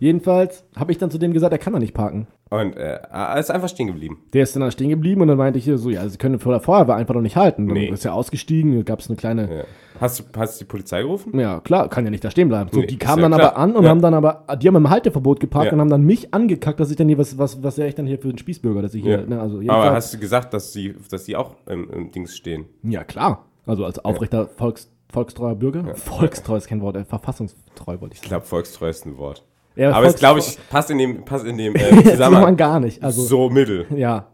Jedenfalls habe ich dann zu dem gesagt, er kann da nicht parken. Und äh, er ist einfach stehen geblieben. Der ist dann da stehen geblieben und dann meinte ich so, ja, sie können vor der Feuerwehr einfach noch nicht halten. Dann Nee. ist er ausgestiegen, gab es eine kleine, Ja. Hast, du, hast du die Polizei gerufen? ja klar, kann ja nicht da stehen bleiben. So, Nee, die ist kamen ja dann klar. aber an und Ja. haben dann aber, die haben im Halteverbot geparkt Ja. und haben dann mich angekackt, dass ich dann hier, was, was, was wäre ich dann hier für ein Spießbürger, dass ich hier, Ja. ne, also Aber jedenfalls- hast du gesagt, dass sie, dass sie auch im, im Dings stehen? Ja, klar. Also als aufrechter Volks, volkstreuer Bürger. Volkstreu ist kein Wort, äh, verfassungstreu wollte ich Ich sagen. glaube, volkstreu ist ein Wort. Ja, Aber es, glaube ich, passt in dem, passt in dem äh, Zusammenhang Zusammenhang gar nicht. Also, so mittel. ja.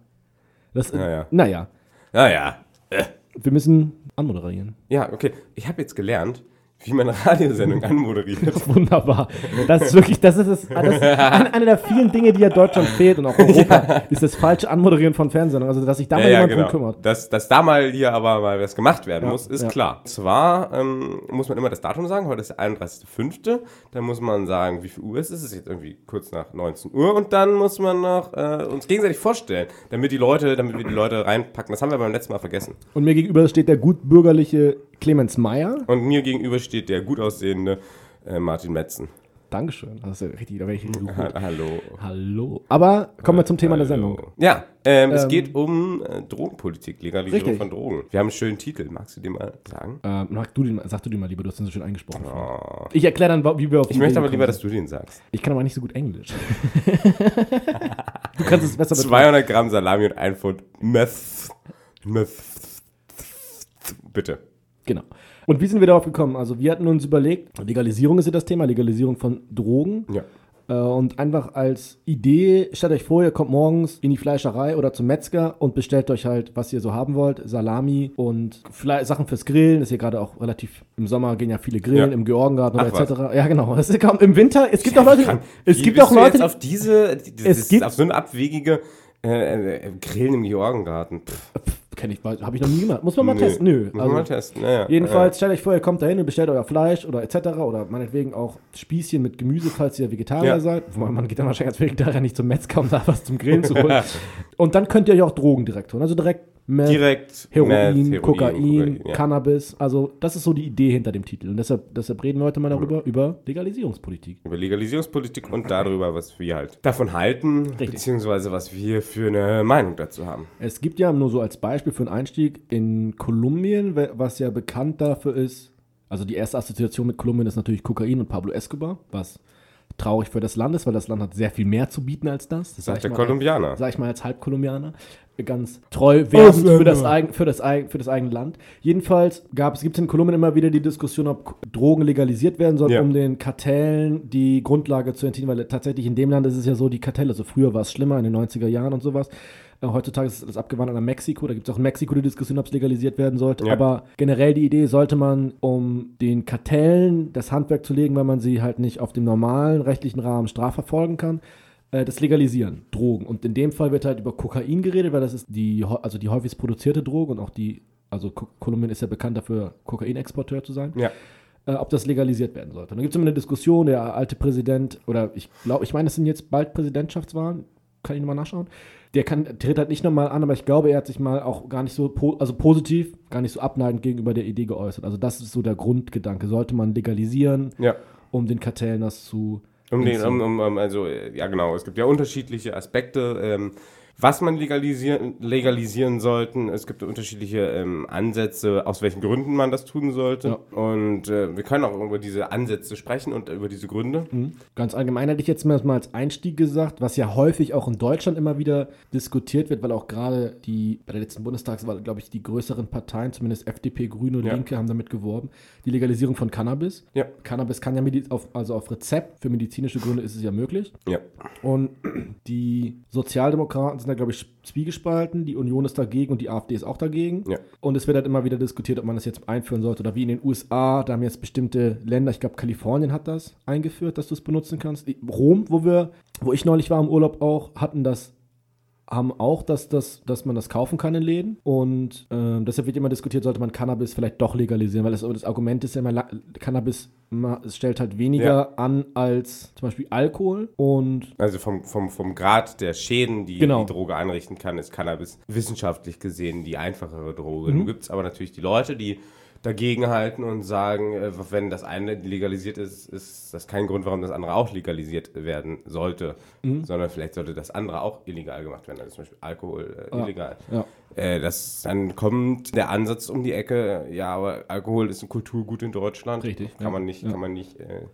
Das, Naja. Naja, Naja. wir müssen anmoderieren. Ja, okay. Ich habe jetzt gelernt, wie man eine Radiosendung anmoderiert. Wunderbar. Das ist wirklich, das ist, das, das ist eine, eine der vielen Dinge, die ja Deutschland fehlt und auch Europa, ist das falsche Anmoderieren von Fernsehsendungen. Also, dass sich da mal jemand drum kümmert. Dass, dass da mal hier aber mal was gemacht werden Ja, muss, ist ja. klar. Zwar ähm, muss man immer das Datum sagen, heute ist der 31.05. Dann muss man sagen, wie viel Uhr es ist. Es ist jetzt irgendwie kurz nach 19 Uhr. Und dann muss man noch äh, uns gegenseitig vorstellen, damit die Leute, damit wir die Leute reinpacken. Das haben wir beim letzten Mal vergessen. Und mir gegenüber steht der gutbürgerliche Clemens Meyer. Und mir gegenüber steht der gut aussehende äh, Martin Metzen. Dankeschön. Das ist ja richtig, da wäre ich richtig gut. Ha Hallo. Hallo. Aber kommen wir zum Thema der Hallo. Sendung. Ja, ähm, es Ähm, geht um äh, Drogenpolitik, Legalisierung Richtig. von Drogen. Wir haben einen schönen Titel. Magst du den mal sagen? Ähm, sag, du den, mal- sag du den mal lieber, du hast den so schön eingesprochen. Oh. Ich erkläre dann, wie wir auf Ich möchte aber lieber, dass du den sagst. Ich kann aber nicht so gut Englisch. du kannst es besser 200 Gramm Salami und ein Pfund Meth. Meth. Bitte. Genau. Und wie sind wir darauf gekommen? Also wir hatten uns überlegt, Legalisierung ist ja das Thema, Legalisierung von Drogen. Ja. Äh, und einfach als Idee, stellt euch vor, ihr kommt morgens in die Fleischerei oder zum Metzger und bestellt euch halt, was ihr so haben wollt, Salami und Fle Sachen fürs Grillen. Ist hier gerade auch relativ, im Sommer gehen ja viele Grillen, Ja. im Georgengarten oder Ach, was. etc. Ja, genau. Es ist kaum, Im Winter, es gibt auch Leute, Kann- es gibt auch Leute, jetzt auf diese, die- Es das, gibt- auf so eine abwegige äh, äh, Grillen im Georgengarten. Pff, kenne ich, habe ich noch nie gemacht. Muss man mal nee. testen? Nö. Muss man Also, mal testen. Naja. Jedenfalls, stellt euch vor, ihr kommt dahin und bestellt euer Fleisch oder etc. oder meinetwegen auch Spießchen mit Gemüse, falls ihr Vegetarier Ja. seid. Wobei man geht dann wahrscheinlich als Vegetarier nicht zum Metzger, um da was zum Grillen zu holen. und dann könnt ihr euch auch Drogen direkt holen. Also direkt Meth, Direkt Heroin, Meth, Kokain, ja. Cannabis. Also das ist so die Idee hinter dem Titel. Und deshalb, deshalb reden wir heute mal darüber, über Legalisierungspolitik. über Legalisierungspolitik und darüber, was wir halt davon halten, Richtig. beziehungsweise was wir für eine Meinung dazu haben. Es gibt ja nur so als Beispiel für einen Einstieg in Kolumbien, was ja bekannt dafür ist, also die erste Assoziation mit Kolumbien ist natürlich Kokain und Pablo Escobar, was traurig für das Land ist, weil das Land hat sehr viel mehr zu bieten als das. das Sagt sag der ich mal, Kolumbianer. Sag ich mal als Halbkolumbianer. Ganz treu werdend Ausländer. für das, eigen, für, das eigen, für das eigene Land. Jedenfalls gibt es in Kolumbien immer wieder die Diskussion, ob Drogen legalisiert werden sollen, Ja. um den Kartellen die Grundlage zu entziehen, weil tatsächlich in dem Land ist es ja so, die Kartelle, also früher war es schlimmer in den 90er Jahren und sowas. Äh, Heutzutage ist das abgewandert nach Mexiko. Da gibt es auch in Mexiko die Diskussion, ob es legalisiert werden sollte. Ja. Aber generell die Idee sollte man, um den Kartellen das Handwerk zu legen, weil man sie halt nicht auf dem normalen rechtlichen Rahmen strafverfolgen kann, äh, das Legalisieren, Drogen. Und in dem Fall wird halt über Kokain geredet, weil das ist die, also die häufigst produzierte Droge und auch die, also Ko- Kolumbien ist ja bekannt dafür, Kokainexporteur zu sein Ja. äh, ob das legalisiert werden sollte. Und da gibt es immer eine Diskussion, der alte Präsident, oder ich glaube, ich meine, es sind jetzt bald Präsidentschaftswahlen, kann ich nochmal nachschauen. Der kann, tritt halt nicht nochmal an, aber ich glaube, er hat sich mal auch gar nicht so, po also positiv, gar nicht so abneigend gegenüber der Idee geäußert. Also das ist so der Grundgedanke. Sollte man legalisieren, Ja. um den Kartellen das zu Um den, um, um, um, also, äh, ja genau, es gibt ja unterschiedliche Aspekte, ähm, was man legalisieren, legalisieren sollten. Es gibt unterschiedliche ähm, Ansätze, aus welchen Gründen man das tun sollte. Ja. Und äh, wir können auch über diese Ansätze sprechen und über diese Gründe. Mhm. Ganz allgemein hätte ich jetzt mal als Einstieg gesagt, was ja häufig auch in Deutschland immer wieder diskutiert wird, weil auch gerade die, bei der letzten Bundestagswahl, glaube ich, die größeren Parteien, zumindest FDP, Grüne und Ja. Linke, haben damit geworben, die Legalisierung von Cannabis. Ja. Cannabis kann ja auf, also auf Rezept, für medizinische Gründe ist es ja möglich. Ja. Und die Sozialdemokraten sind da, glaube ich, zwiegespalten, die Union ist dagegen und die AfD ist auch dagegen. Ja. Und es wird halt immer wieder diskutiert, ob man das jetzt einführen sollte. Oder wie in den USA, da haben jetzt bestimmte Länder, ich glaube Kalifornien hat das eingeführt, dass du es benutzen kannst. Rom, wo wir, wo ich neulich war im Urlaub auch, hatten das haben auch, dass, das, dass man das kaufen kann in Läden. Und ähm, deshalb wird immer diskutiert, sollte man Cannabis vielleicht doch legalisieren, weil das, das Argument ist ja immer, Cannabis es stellt halt weniger Ja. an als zum Beispiel Alkohol. Und Also vom, vom, vom Grad der Schäden, die Genau. die Droge anrichten kann, ist Cannabis wissenschaftlich gesehen die einfachere Droge. Mhm. Nun gibt es aber natürlich die Leute, die dagegenhalten und sagen, äh, wenn das eine legalisiert ist, ist das kein Grund, warum das andere auch legalisiert werden sollte, Mhm. sondern vielleicht sollte das andere auch illegal gemacht werden, also zum Beispiel Alkohol äh, illegal. Ja. Äh, das, dann kommt der Ansatz um die Ecke, ja, aber Alkohol ist ein Kulturgut in Deutschland. Richtig, Kann ja. man nicht, Ja. kann man nicht äh,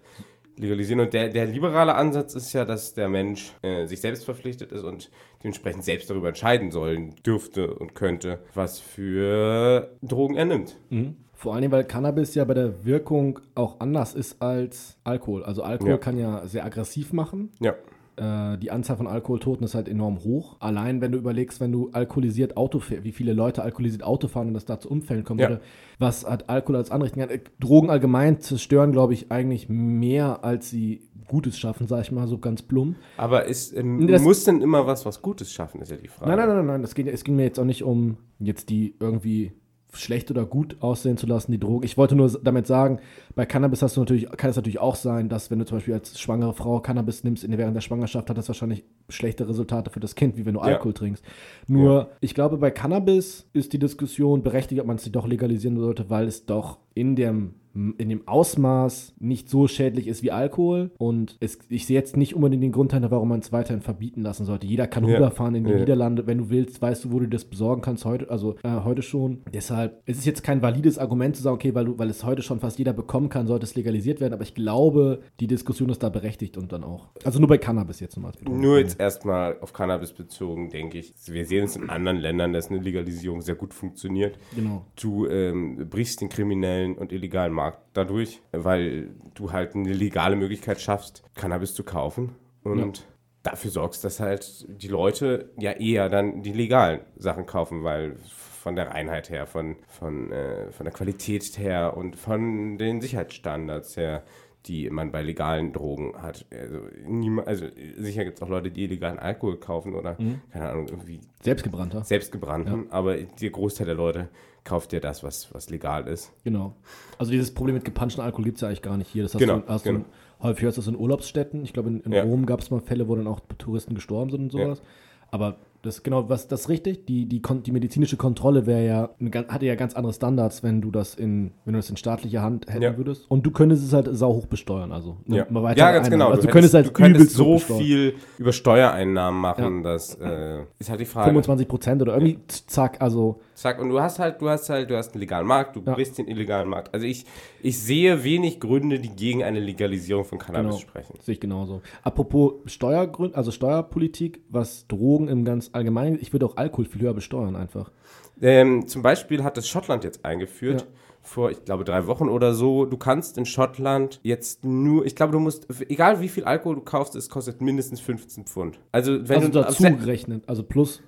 legalisieren. Und der, der liberale Ansatz ist ja, dass der Mensch äh, sich selbst verpflichtet ist und dementsprechend selbst darüber entscheiden sollen dürfte und könnte, was für Drogen er nimmt. Mhm. Vor allem, weil Cannabis ja bei der Wirkung auch anders ist als Alkohol. Also Alkohol Ja. kann ja sehr aggressiv machen. Ja. Äh, die Anzahl von Alkoholtoten ist halt enorm hoch. Allein wenn du überlegst, wenn du alkoholisiert Auto fährst, wie viele Leute alkoholisiert Auto fahren und das da zu Unfällen kommt, Ja. was hat Alkohol als anrichten. Äh, Drogen allgemein zerstören, glaube ich, eigentlich mehr, als sie Gutes schaffen, sage ich mal, so ganz plump. Aber ist, ähm, Das- muss denn immer was, was Gutes schaffen, ist ja die Frage. Nein, nein, nein, nein, nein. Das ging, es ging mir jetzt auch nicht um jetzt die irgendwie schlecht oder gut aussehen zu lassen, die Droge. Ich wollte nur damit sagen, bei Cannabis hast du natürlich, kann es natürlich auch sein, dass wenn du zum Beispiel als schwangere Frau Cannabis nimmst in, während der Schwangerschaft, hat das wahrscheinlich schlechte Resultate für das Kind, wie wenn du Ja. Alkohol trinkst. Nur, ich glaube, bei Cannabis ist die Diskussion berechtigt, ob man es doch legalisieren sollte, weil es doch in dem in dem Ausmaß nicht so schädlich ist wie Alkohol. Und es, ich sehe jetzt nicht unbedingt den Grund warum man es weiterhin verbieten lassen sollte. Jeder kann Ja. rüberfahren in die Ja. Niederlande. Wenn du willst, weißt du, wo du das besorgen kannst heute, also äh, heute schon. Deshalb es ist jetzt kein valides Argument zu sagen, okay, weil, du, weil es heute schon fast jeder bekommen kann, sollte es legalisiert werden. Aber ich glaube, die Diskussion ist da berechtigt und dann auch. Also nur bei Cannabis jetzt nochmal. als Betonung. Nur jetzt erstmal auf Cannabis bezogen, denke ich. Wir sehen es in anderen Ländern, dass eine Legalisierung sehr gut funktioniert. Genau. Du ähm, brichst den kriminellen und illegalen Markt dadurch, weil du halt eine legale Möglichkeit schaffst, Cannabis zu kaufen. Und dafür sorgst, dass halt die Leute ja eher dann die legalen Sachen kaufen, weil von der Reinheit her, von, von, äh, von der Qualität her und von den Sicherheitsstandards her, die man bei legalen Drogen hat. Also, niema- also sicher gibt es auch Leute, die illegalen Alkohol kaufen oder, keine Ahnung, irgendwie Selbstgebrannter. selbstgebrannten, aber der Großteil der Leute kauft ja das, was, was legal ist. Genau. Also dieses Problem mit gepanschten Alkohol gibt es ja eigentlich gar nicht hier. Das hast Genau, du, hast genau. du häufig hörst du das in Urlaubsstätten. Ich glaube, in, in Ja. Rom gab es mal Fälle, wo dann auch Touristen gestorben sind und sowas. Aber das genau, was das ist richtig. Die, die, die medizinische Kontrolle wäre ja, hatte ja ganz andere Standards, wenn du das in, wenn du das in staatlicher Hand hätten Ja. würdest. Und du könntest es halt sauhoch besteuern. Also Ja, mal weiter ja ganz Einnahmen. genau. Also du, könntest halt du könntest so hoch viel über Steuereinnahmen machen, dass äh, ist halt die Frage. 25 Prozent oder irgendwie zack, also Zack, und du hast halt, du hast halt, du hast einen legalen Markt, du Ja. brichst den illegalen Markt. Also ich, ich sehe wenig Gründe, die gegen eine Legalisierung von Cannabis Genau. sprechen. Sehe ich genauso. Apropos Steuergrund, also Steuerpolitik, was Drogen im ganz allgemeinen, ich würde auch Alkohol viel höher besteuern einfach. Ähm, zum Beispiel hat das Schottland jetzt eingeführt. Ja. Vor, ich glaube, drei Wochen oder so. Du kannst in Schottland jetzt nur, ich glaube, du musst, egal wie viel Alkohol du kaufst, es kostet mindestens 15 Pfund. Also, wenn also du dazu gerechnet, also plus,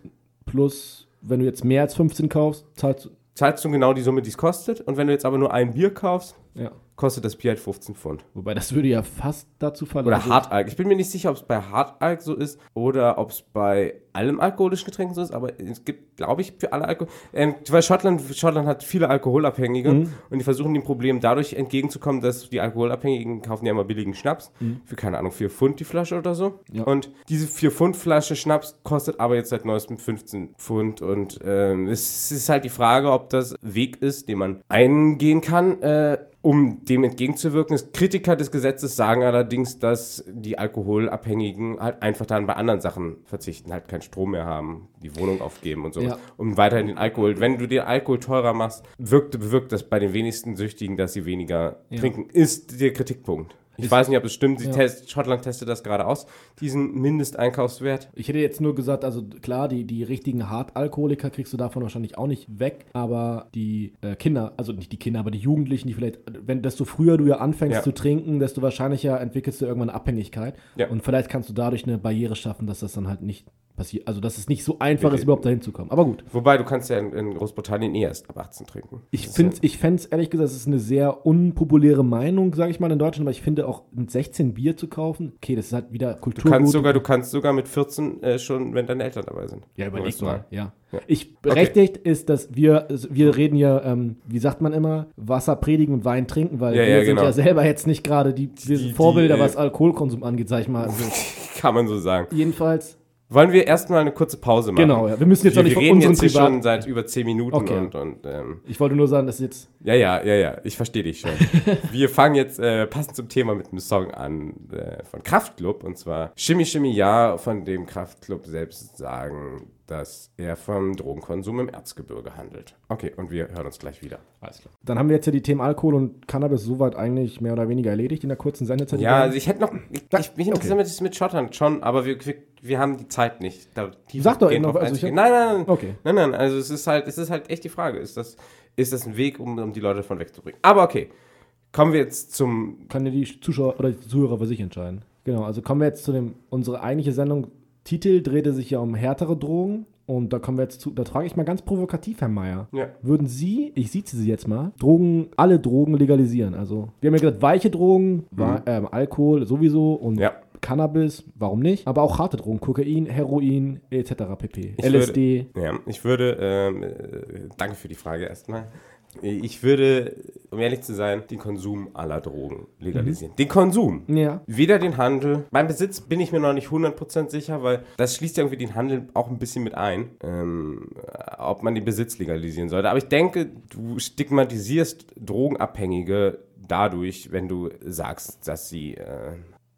plus, wenn du jetzt mehr als 15 kaufst, zahlst du, zahlst du genau die Summe, die es kostet. Und wenn du jetzt aber nur ein Bier kaufst, ja. kostet das Bier halt 15 Pfund. Wobei das würde ja fast dazu fallen. Oder also- Hartalk. Ich bin mir nicht sicher, ob es bei Hartalk so ist oder ob es bei allem alkoholischen Getränken so ist, aber es gibt, glaube ich, für alle Alkohol. Ähm, weil Schottland, Schottland hat viele Alkoholabhängige Mhm. und die versuchen dem Problem dadurch entgegenzukommen, dass die Alkoholabhängigen kaufen ja immer billigen Schnaps für, keine Ahnung, 4 Pfund die Flasche oder so. Mhm. Ja. Und diese 4 Pfund Flasche Schnaps kostet aber jetzt seit neuestem 15 Pfund und ähm, es ist halt die Frage, ob das Weg ist, den man eingehen kann, äh, um dem entgegenzuwirken. Kritiker des Gesetzes sagen allerdings, dass die Alkoholabhängigen halt einfach dann bei anderen Sachen verzichten, halt keinen Strom mehr haben, die Wohnung aufgeben und so. Ja. Um weiterhin den Alkohol, wenn du den Alkohol teurer machst, wirkt, bewirkt das bei den wenigsten Süchtigen, dass sie weniger Ja. trinken, ist der Kritikpunkt. Ich Ist- weiß nicht, ob es stimmt. Ja. test, Schottland testet das gerade aus, diesen Mindesteinkaufswert. Ich hätte jetzt nur gesagt, also klar, die, die richtigen Hartalkoholiker kriegst du davon wahrscheinlich auch nicht weg, aber die äh, Kinder, also nicht die Kinder, aber die Jugendlichen, die vielleicht, wenn desto früher du ja anfängst Ja. zu trinken, desto wahrscheinlicher entwickelst du irgendwann eine Abhängigkeit. Ja. Und vielleicht kannst du dadurch eine Barriere schaffen, dass das dann halt nicht passiert, also dass es nicht so einfach ist, Okay. überhaupt dahin zu kommen. Aber gut. Wobei, du kannst ja in, in Großbritannien eh erst ab 18 trinken. Ich Das finde ich fände es ehrlich gesagt, es ist eine sehr unpopuläre Meinung, sage ich mal, in Deutschland, aber ich finde auch mit 16 Bier zu kaufen, okay, das ist halt wieder Du Kulturgut. kannst sogar, du kannst sogar mit 14 äh, schon, wenn deine Eltern dabei sind. Ja, überleg Restaurant. mal, ja. Ja. Ich berechtigt ist, dass wir, wir reden hier, ähm, wie sagt man immer, Wasser predigen und Wein trinken, weil Ja, wir ja, sind genau. ja selber jetzt nicht gerade die, Die- sind Vorbilder, die, was Alkoholkonsum angeht, sag ich mal. Also, Kann man so sagen. jedenfalls, Wollen wir erstmal eine kurze Pause machen? Genau, ja. Wir müssen jetzt wir, auch nicht wir von reden unseren jetzt hier schon seit über zehn Minuten Okay. und, und ähm, Ich wollte nur sagen, dass jetzt. ja, ja, ja, ja, ich verstehe dich schon. wir fangen jetzt äh, passend zum Thema mit einem Song an äh, von Kraftklub und zwar Shimmy Shimmy Ja, von dem Kraftklub selbst sagen, dass er vom Drogenkonsum im Erzgebirge handelt. Okay, und wir hören uns gleich wieder. Alles klar. Dann haben wir jetzt ja die Themen Alkohol und Cannabis soweit eigentlich mehr oder weniger erledigt in der kurzen Sendezeit. Ja, also ich hätte noch, ich, ich, mich interessiert mit, mit Schottern schon, aber wir, wir, wir haben die Zeit nicht. Da Sag doch eben noch, also hab- nein, nein, nein. Okay. Nein, nein, also es ist halt, es ist halt echt die Frage, ist das, ist das ein Weg, um, um die Leute davon wegzubringen? Aber okay, kommen wir jetzt zum, kann ja die Zuschauer oder die Zuhörer für sich entscheiden. Genau, also kommen wir jetzt zu dem, unsere eigentliche Sendung. Titel drehte sich ja um härtere Drogen. Und da kommen wir jetzt zu, da frage ich mal ganz provokativ, Herr Mayer. ja, Würden Sie, ich sieze Sie jetzt mal, Drogen, alle Drogen legalisieren? Also, wir haben ja gesagt, weiche Drogen, wa- ähm, Alkohol sowieso und Mhm. Ja. Cannabis, warum nicht? Aber auch harte Drogen, Kokain, Heroin, etc. pp. Ich LSD. ja, ich würde, ähm, äh, danke für die Frage erstmal. Ich würde, um ehrlich zu sein, den Konsum aller Drogen legalisieren. Den Konsum. Ja. Weder den Handel. Beim Besitz bin ich mir noch nicht 100% sicher, weil das schließt ja irgendwie den Handel auch ein bisschen mit ein, ähm, ob man den Besitz legalisieren sollte. Aber ich denke, du stigmatisierst Drogenabhängige dadurch, wenn du sagst, dass sie, äh,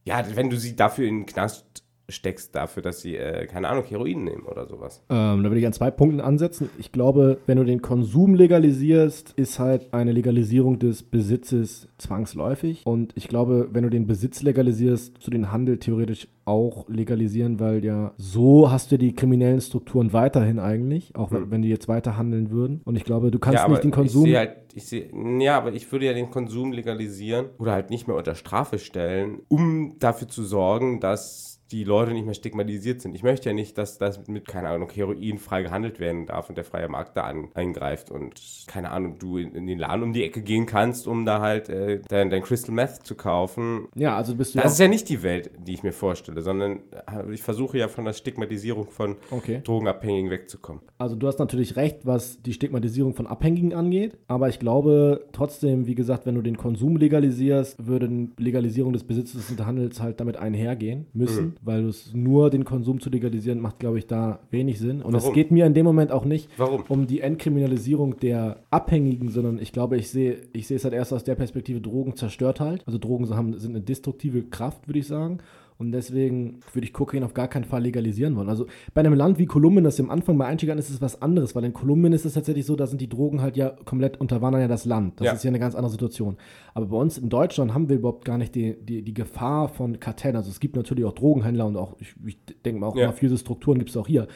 ja, wenn du sie dafür in den Knast steckst, dafür, dass sie, äh, keine Ahnung, Heroin nehmen oder sowas. Ähm, da würde ich an zwei Punkten ansetzen. Ich glaube, wenn du den Konsum legalisierst, ist halt eine Legalisierung des Besitzes zwangsläufig. Und ich glaube, wenn du den Besitz legalisierst, zu den Handel theoretisch auch legalisieren, weil ja so hast du die kriminellen Strukturen weiterhin eigentlich, auch wenn, wenn die jetzt weiter handeln würden. Und ich glaube, du kannst aber nicht den Konsum. Ich halt, ich sehe, ja, aber ich würde ja den Konsum legalisieren oder halt nicht mehr unter Strafe stellen, um dafür zu sorgen, dass die Leute nicht mehr stigmatisiert sind. Ich möchte ja nicht, dass das mit, keine Ahnung, Heroin frei gehandelt werden darf und der freie Markt da an, eingreift und, keine Ahnung, du in, in den Laden um die Ecke gehen kannst, um da halt äh, dein, dein Crystal Meth zu kaufen. ja, also bist du ja Das auch, ist ja nicht die Welt, die ich mir vorstelle, sondern äh, ich versuche ja von der Stigmatisierung von Okay. Drogenabhängigen wegzukommen. Also du hast natürlich recht, was die Stigmatisierung von Abhängigen angeht, aber ich glaube trotzdem, wie gesagt, wenn du den Konsum legalisierst, würde eine Legalisierung des Besitzes und Handels halt damit einhergehen müssen, weil es nur den Konsum zu legalisieren macht, glaube ich, da wenig Sinn. Und es Warum? geht mir in dem Moment auch nicht Warum? um die Entkriminalisierung der Abhängigen, sondern ich glaube, ich sehe, ich sehe es halt erst aus der Perspektive, Drogen zerstört halt. Also Drogen haben, sind eine destruktive Kraft, würde ich sagen. Und deswegen würde ich Kokain auf gar keinen Fall legalisieren wollen. Also bei einem Land wie Kolumbien, das im Anfang bei Einstieg an ist, ist es was anderes, weil in Kolumbien ist es tatsächlich so, da sind die Drogen halt ja komplett unterwandern ja das Land. Das Ja. ist ja eine ganz andere Situation. Aber bei uns in Deutschland haben wir überhaupt gar nicht die, die, die Gefahr von Kartellen. Also es gibt natürlich auch Drogenhändler und auch, ich, ich denke mal, auch Ja. mafiöse Strukturen gibt es auch hier.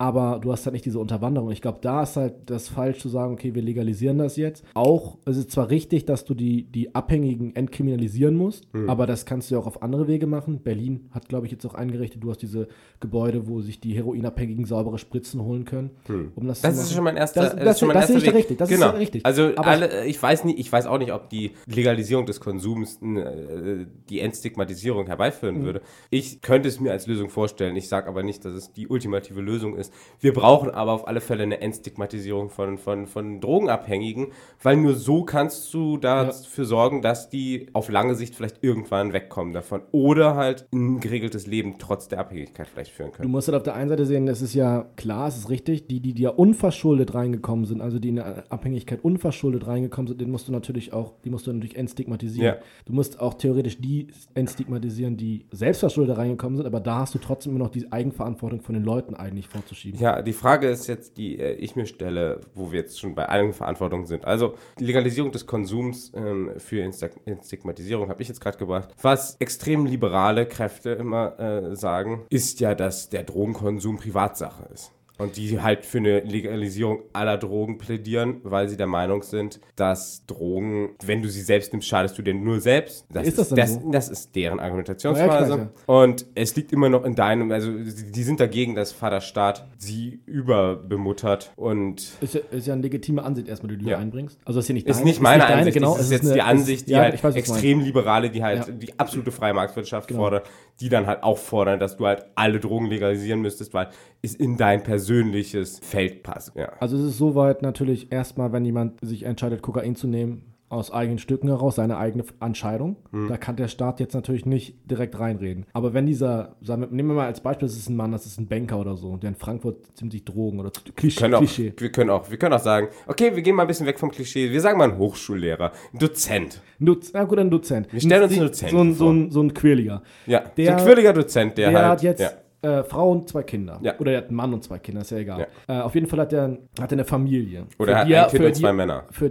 Aber du hast halt nicht diese Unterwanderung. Ich glaube, da ist halt das falsch zu sagen, okay, wir legalisieren das jetzt. Auch, es ist zwar richtig, dass du die, die Abhängigen entkriminalisieren musst, Mhm. aber das kannst du ja auch auf andere Wege machen. Berlin hat, glaube ich, jetzt auch eingerichtet, du hast diese Gebäude, wo sich die Heroinabhängigen saubere Spritzen holen können, um das, Das ist schon mein erster, Das- das, das- ist schon mein das erster Weg. richtig, das ist genau. ja richtig. Also Aber- alle, ich weiß nie, ich weiß auch nicht, ob die Legalisierung des Konsums äh, die Entstigmatisierung herbeiführen Mhm. würde. Ich könnte es mir als Lösung vorstellen. Ich sage aber nicht, dass es die ultimative Lösung ist. Wir brauchen aber auf alle Fälle eine Entstigmatisierung von, von, von Drogenabhängigen, weil nur so kannst du dafür sorgen, dass die auf lange Sicht vielleicht irgendwann wegkommen davon oder halt ein geregeltes Leben trotz der Abhängigkeit vielleicht führen Du können. musst halt auf der einen Seite sehen, es ist ja klar, es ist richtig, die, die, die ja unverschuldet reingekommen sind, also die in eine Abhängigkeit unverschuldet reingekommen sind, den musst du natürlich auch, die musst du natürlich entstigmatisieren. Ja. Du musst auch theoretisch die entstigmatisieren, die selbstverschuldet reingekommen sind, aber da hast du trotzdem immer noch die Eigenverantwortung von den Leuten eigentlich vorzuschieben. Ja, die Frage ist jetzt, die äh, ich mir stelle, wo wir jetzt schon bei Eigenverantwortung sind. Also die Legalisierung des Konsums ähm, für Insta Stigmatisierung habe ich jetzt gerade gebracht. Was extrem liberale Kräfte immer äh, sagen, ist ja, dass der Drogenkonsum Privatsache ist. Und die halt für eine Legalisierung aller Drogen plädieren, weil sie der Meinung sind, dass Drogen, wenn du sie selbst nimmst, schadest du dir nur selbst. Das ist, das, ist, das, so? das ist deren Argumentationsweise. Ja, und es liegt immer noch in deinem, also die sind dagegen, dass Vaterstaat sie überbemuttert und. Ist ja, ist ja eine legitime Ansicht erstmal, die du ja. einbringst. Also ist ja nicht deine, Ist nicht meine ist nicht deine, Ansicht, genau. Das ist, jetzt eine, die Ansicht, die ja, halt weiß, extrem liberale, die halt die absolute freie Marktwirtschaft genau. fordert, die dann halt auch fordern, dass du halt alle Drogen legalisieren müsstest, weil es in dein Persönlichen Feld passt. Ja. Also es ist soweit natürlich erstmal, wenn jemand sich entscheidet, Kokain zu nehmen, aus eigenen Stücken heraus, seine eigene Entscheidung. Hm. Da kann der Staat jetzt natürlich nicht direkt reinreden. Aber wenn dieser, sagen wir, nehmen wir mal als Beispiel, das ist ein Mann, das ist ein Banker oder so, der in Frankfurt ziemlich Drogen oder Klischee. können auch, Klischee. wir, können auch, wir können auch sagen, okay, wir gehen mal ein bisschen weg vom Klischee. Wir sagen mal ein Hochschullehrer, ein Dozent. Doz ja, gut, ein Dozent. Wir stellen uns einen Dozenten so ein, so ein, so ein Quirliger. Ja, Der- so ein quirliger Dozent, der, Der halt. hat jetzt ja. Äh, Frau und zwei Kinder. Ja. Oder er hat einen Mann und zwei Kinder, ist ja egal. Äh, auf jeden Fall hat er, hat er eine Familie. Oder Für er hat die ein Kind und zwei die- Männer. Für,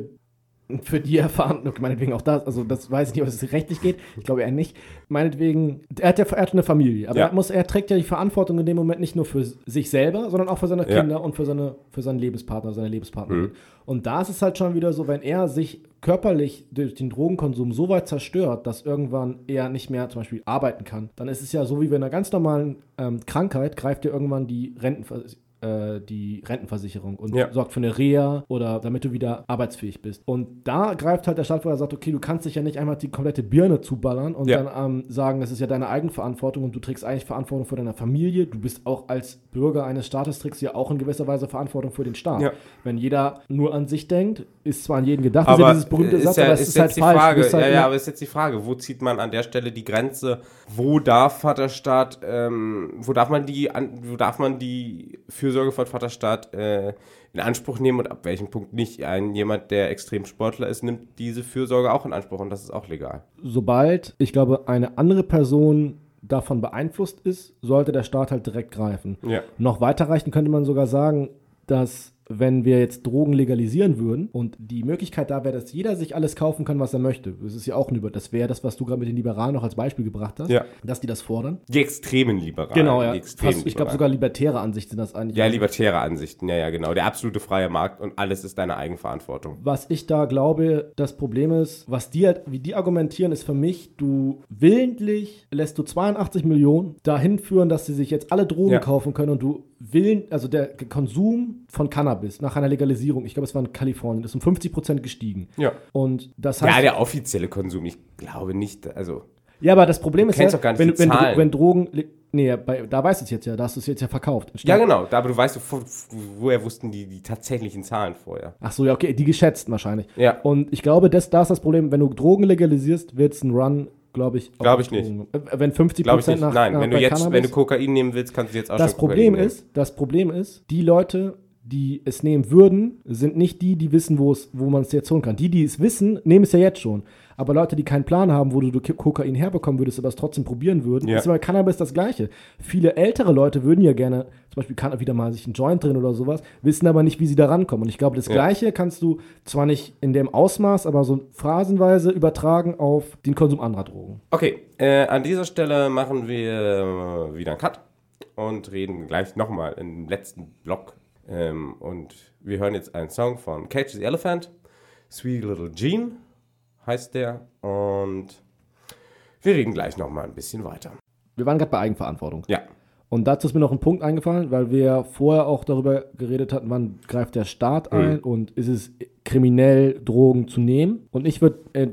für die er verantwortlich, meinetwegen auch das, also das weiß ich nicht, ob es rechtlich geht, ich glaube eher nicht. Meinetwegen, er hat ja er hat eine Familie, aber Ja. er, muss, er trägt ja die Verantwortung in dem Moment nicht nur für sich selber, sondern auch für seine Ja. Kinder und für, seine, für seinen Lebenspartner, seine Lebenspartnerin. Mhm. Und da ist es halt schon wieder so, wenn er sich körperlich durch den Drogenkonsum so weit zerstört, dass irgendwann er nicht mehr zum Beispiel arbeiten kann, dann ist es ja so wie bei einer ganz normalen ähm, Krankheit, greift dir irgendwann die Rentenversicherung äh, die Rentenversicherung und Ja. sorgt für eine Reha oder damit du wieder arbeitsfähig bist. Und da greift halt der Staat vor, der sagt, okay, du kannst dich ja nicht einmal die komplette Birne zuballern und Ja. dann ähm, sagen, das ist ja deine Eigenverantwortung und du trägst eigentlich Verantwortung für deine Familie. Du bist auch als Bürger eines Staates, trägst ja auch in gewisser Weise Verantwortung für den Staat. Ja. Wenn jeder nur an sich denkt, ist zwar an jeden gedacht, das ist Aber ja dieses berühmte ist, Satz, ja, aber es ist, ist, jetzt halt die falsch. Frage, halt ja, ja, aber ist jetzt die Frage, wo zieht man an der Stelle die Grenze? Wo darf Vaterstaat, ähm, wo darf man die, an, wo darf man die Fürsorge von Vaterstaat äh, in Anspruch nehmen und ab welchem Punkt nicht? Ein jemand, der extrem Sportler ist, nimmt diese Fürsorge auch in Anspruch und das ist auch legal. sobald, ich glaube, eine andere Person davon beeinflusst ist, sollte der Staat halt direkt greifen. Ja. Noch weiterreichend könnte man sogar sagen, dass wenn wir jetzt Drogen legalisieren würden und die Möglichkeit da wäre, dass jeder sich alles kaufen kann, was er möchte, das ist ja auch ein Über, das wäre das, was du gerade mit den Liberalen noch als Beispiel gebracht hast, Ja. dass die das fordern. Die extremen Liberalen. Genau, ja. Extremen Fast, ich glaube sogar libertäre Ansicht sind das eigentlich. Ja, libertäre Ansichten, ja, ja, genau. Der absolute freie Markt und alles ist deine Eigenverantwortung. Was ich da glaube, das Problem ist, was die halt, wie die argumentieren, ist für mich, du willentlich lässt du 82 Millionen dahin führen, dass sie sich jetzt alle Drogen Ja. kaufen können und du willen, also der Konsum von Cannabis nach einer Legalisierung, ich glaube, es war in Kalifornien, ist um 50 Prozent gestiegen. Ja. Und das heißt, Ja, der offizielle Konsum, ich glaube nicht, also. ja, aber das Problem ist ja, doch gar nicht wenn, wenn, wenn Drogen, nee, bei, da weißt du es jetzt ja, da hast du es jetzt ja verkauft. Ja, genau, da, aber du weißt, wo- woher wussten die die tatsächlichen Zahlen vorher? Ach so, ja, okay, die geschätzt wahrscheinlich. Ja. Und ich glaube, das, da ist das Problem, wenn du Drogen legalisierst, wird es ein Run, glaube ich. auf Glaub ich nicht. Äh, Wenn 50 Glaube ich Prozent nicht. nach Nein, nach- wenn du jetzt, Cannabis- wenn du Kokain nehmen willst, kannst du jetzt auch das schon Problem Kokain ist, das Problem ist, die Leute, die es nehmen würden, sind nicht die, die wissen, wo es, wo man es jetzt holen kann. Die, die es wissen, nehmen es ja jetzt schon. Aber Leute, die keinen Plan haben, wo du Kokain herbekommen würdest, aber es trotzdem probieren würden, Ja. ist bei Cannabis das Gleiche. Viele ältere Leute würden ja gerne, zum Beispiel kann wieder mal sich ein Joint drin oder sowas, wissen aber nicht, wie sie da rankommen. Und ich glaube, das Ja. Gleiche kannst du zwar nicht in dem Ausmaß, aber so phrasenweise übertragen auf den Konsum anderer Drogen. Okay, äh, an dieser Stelle machen wir äh, wieder einen Cut und reden gleich nochmal im letzten Block. Ähm, und wir hören jetzt einen Song von Cage the Elephant, Sweet Little Jean heißt der. Und wir reden gleich nochmal ein bisschen weiter. Wir waren gerade bei Eigenverantwortung. Ja, Und dazu ist mir noch ein Punkt eingefallen, weil wir vorher auch darüber geredet hatten, wann greift der Staat ein und ist es kriminell, Drogen zu nehmen. Und ich würde äh,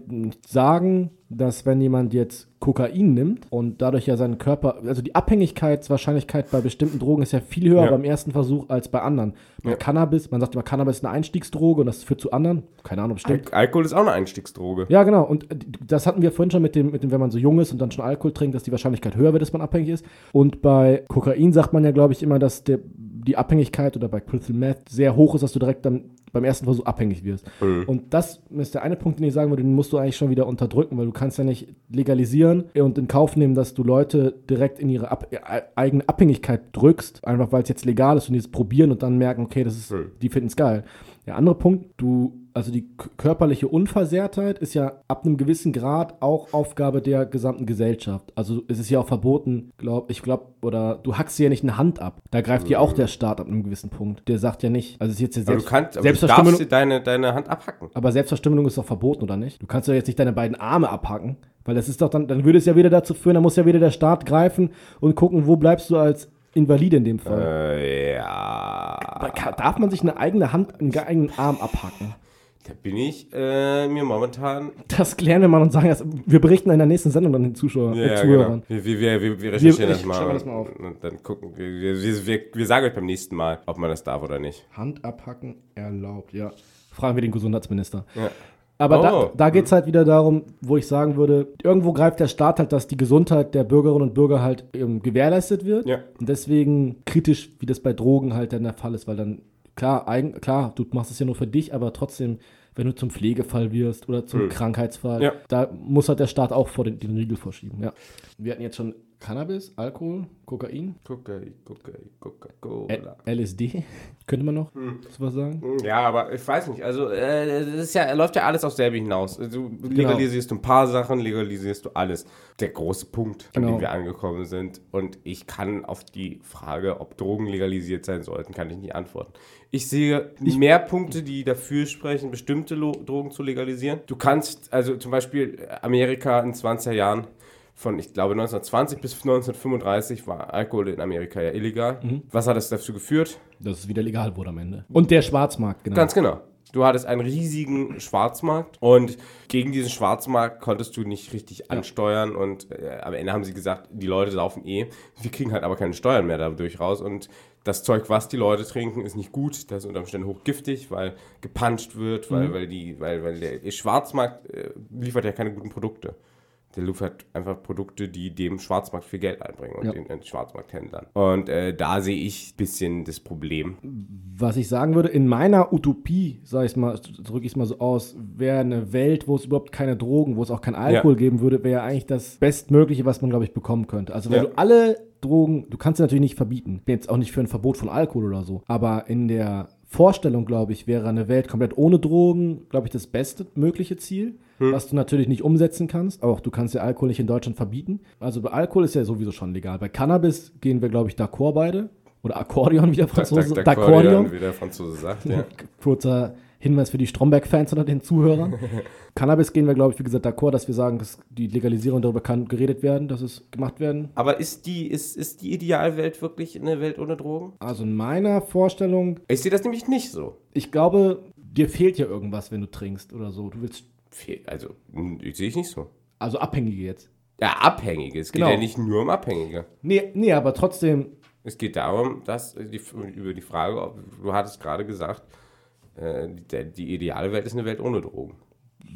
sagen, dass wenn jemand jetzt Kokain nimmt und dadurch ja seinen Körper, also die Abhängigkeitswahrscheinlichkeit bei bestimmten Drogen ist ja viel höher Ja. beim ersten Versuch als bei anderen. Bei Ja. Cannabis, man sagt immer, Cannabis ist eine Einstiegsdroge und das führt zu anderen. Keine Ahnung, stimmt. Al Alkohol ist auch eine Einstiegsdroge. Ja, genau. Und äh, das hatten wir vorhin schon mit dem, mit dem, wenn man so jung ist und dann schon Alkohol trinkt, dass die Wahrscheinlichkeit höher wird, dass man abhängig ist. Und bei Kokain sagt man ja, glaube ich, immer, dass der, die Abhängigkeit oder bei Crystal Meth sehr hoch ist, dass du direkt dann beim ersten Versuch abhängig wirst. Und das ist der eine Punkt, den ich sagen würde, den musst du eigentlich schon wieder unterdrücken, weil du kannst ja nicht legalisieren und in Kauf nehmen, dass du Leute direkt in ihre Ab äh, eigene Abhängigkeit drückst, einfach weil es jetzt legal ist und die es probieren und dann merken, okay, das ist, Hm. die finden es geil. Der andere Punkt, du, also die körperliche Unversehrtheit ist ja ab einem gewissen Grad auch Aufgabe der gesamten Gesellschaft. Also es ist ja auch verboten, glaub, ich glaube, oder du hackst dir ja nicht eine Hand ab. Da greift ja auch der Staat ab einem gewissen Punkt. Der sagt ja nicht, also es ist jetzt der Aber du Selbst, kannst, aber du darfst Selbstverstümmelung, deine, deine Hand abhacken. aber Selbstverstümmelung ist doch verboten, oder nicht? Du kannst doch jetzt nicht deine beiden Arme abhacken, weil das ist doch dann, dann würde es ja wieder dazu führen, dann muss ja wieder der Staat greifen und gucken, wo bleibst du als Invalide in dem Fall. Äh, ja. Aber ka- Darf man sich eine eigene Hand, einen eigenen Arm abhacken? Da bin ich äh, mir momentan. Das klären wir mal und sagen, das, wir berichten in der nächsten Sendung dann den Zuschauer, Ja, äh, genau. Zuhörern. Wir, wir, wir, wir, wir recherchieren das mal. das mal auf. Und dann gucken wir, wir, wir sagen euch beim nächsten Mal, ob man das darf oder nicht. Hand abhacken erlaubt, ja. Fragen wir den Gesundheitsminister. Ja. Aber da, Oh. da geht es halt wieder darum, wo ich sagen würde, irgendwo greift der Staat halt, dass die Gesundheit der Bürgerinnen und Bürger halt ähm, gewährleistet wird. Ja. Und deswegen kritisch, wie das bei Drogen halt dann der Fall ist, weil dann, klar, eigen, klar, du machst es ja nur für dich, aber trotzdem, wenn du zum Pflegefall wirst oder zum Krankheitsfall, Ja. da muss halt der Staat auch vor den, den Riegel vorschieben. Ja. Wir hatten jetzt schon Cannabis, Alkohol, Kokain, Kokain, Kokain, Coca-Cola. LSD, könnte man noch sowas sagen? Ja, aber ich weiß nicht. Also, äh, das ist ja, läuft ja alles aufs selbe hinaus. Du legalisierst du ein paar Sachen, legalisierst du alles. Der große Punkt, an Genau. dem wir angekommen sind. Und ich kann auf die Frage, ob Drogen legalisiert sein sollten, kann ich nicht antworten. Ich sehe mehr Punkte, die dafür sprechen, bestimmte Lo Drogen zu legalisieren. Du kannst, also zum Beispiel Amerika in 20er Jahren, von, ich glaube, 1920 bis 1935 war Alkohol in Amerika ja illegal. Was hat das dazu geführt? Dass es wieder legal wurde am Ende. Und der Schwarzmarkt, genau. Ganz genau. Du hattest einen riesigen Schwarzmarkt und gegen diesen Schwarzmarkt konntest du nicht richtig ansteuern und äh, am Ende haben sie gesagt, die Leute saufen eh, wir kriegen halt aber keine Steuern mehr dadurch raus und das Zeug, was die Leute trinken, ist nicht gut, das ist unter Umständen hochgiftig, weil gepuncht wird, weil, weil, die, weil, weil der Schwarzmarkt äh, liefert ja keine guten Produkte. Der liefert einfach Produkte, die dem Schwarzmarkt viel Geld einbringen und Ja. den, den Schwarzmarkthändlern. Und äh, da sehe ich ein bisschen das Problem. Was ich sagen würde, in meiner Utopie, sag ich mal, drücke ich es mal so aus, wäre eine Welt, wo es überhaupt keine Drogen, wo es auch kein Alkohol Ja. geben würde, wäre eigentlich das Bestmögliche, was man, glaube ich, bekommen könnte. Also wenn Ja. du alle Drogen, du kannst sie natürlich nicht verbieten. Bin jetzt auch nicht für ein Verbot von Alkohol oder so. Aber in der Vorstellung, glaube ich, wäre eine Welt komplett ohne Drogen, glaube ich, das beste mögliche Ziel, Hm. was du natürlich nicht umsetzen kannst. Auch du kannst ja Alkohol nicht in Deutschland verbieten. Also bei Alkohol ist ja sowieso schon legal. Bei Cannabis gehen wir, glaube ich, d'accord beide. Oder Akkordeon, wie der Franzose sagt. D'accordion, wie der Franzose sagt, ja. Kurzer Hinweis für die Stromberg-Fans oder den Zuhörern. Cannabis gehen wir, glaube ich, wie gesagt, d'accord, dass wir sagen, dass die Legalisierung darüber kann geredet werden, dass es gemacht werden. Aber ist die, ist, ist die Idealwelt wirklich eine Welt ohne Drogen? Also in meiner Vorstellung, Ich sehe das nämlich nicht so. ich glaube, dir fehlt ja irgendwas, wenn du trinkst oder so. Du willst, Also, hm, ich sehe ich nicht so. also Abhängige jetzt. Ja, Abhängige. Es geht Genau. ja nicht nur um Abhängige. Nee, nee, aber trotzdem, Es geht darum, dass die, über die Frage, ob, du hattest gerade gesagt, äh, die, die Idealwelt ist eine Welt ohne Drogen.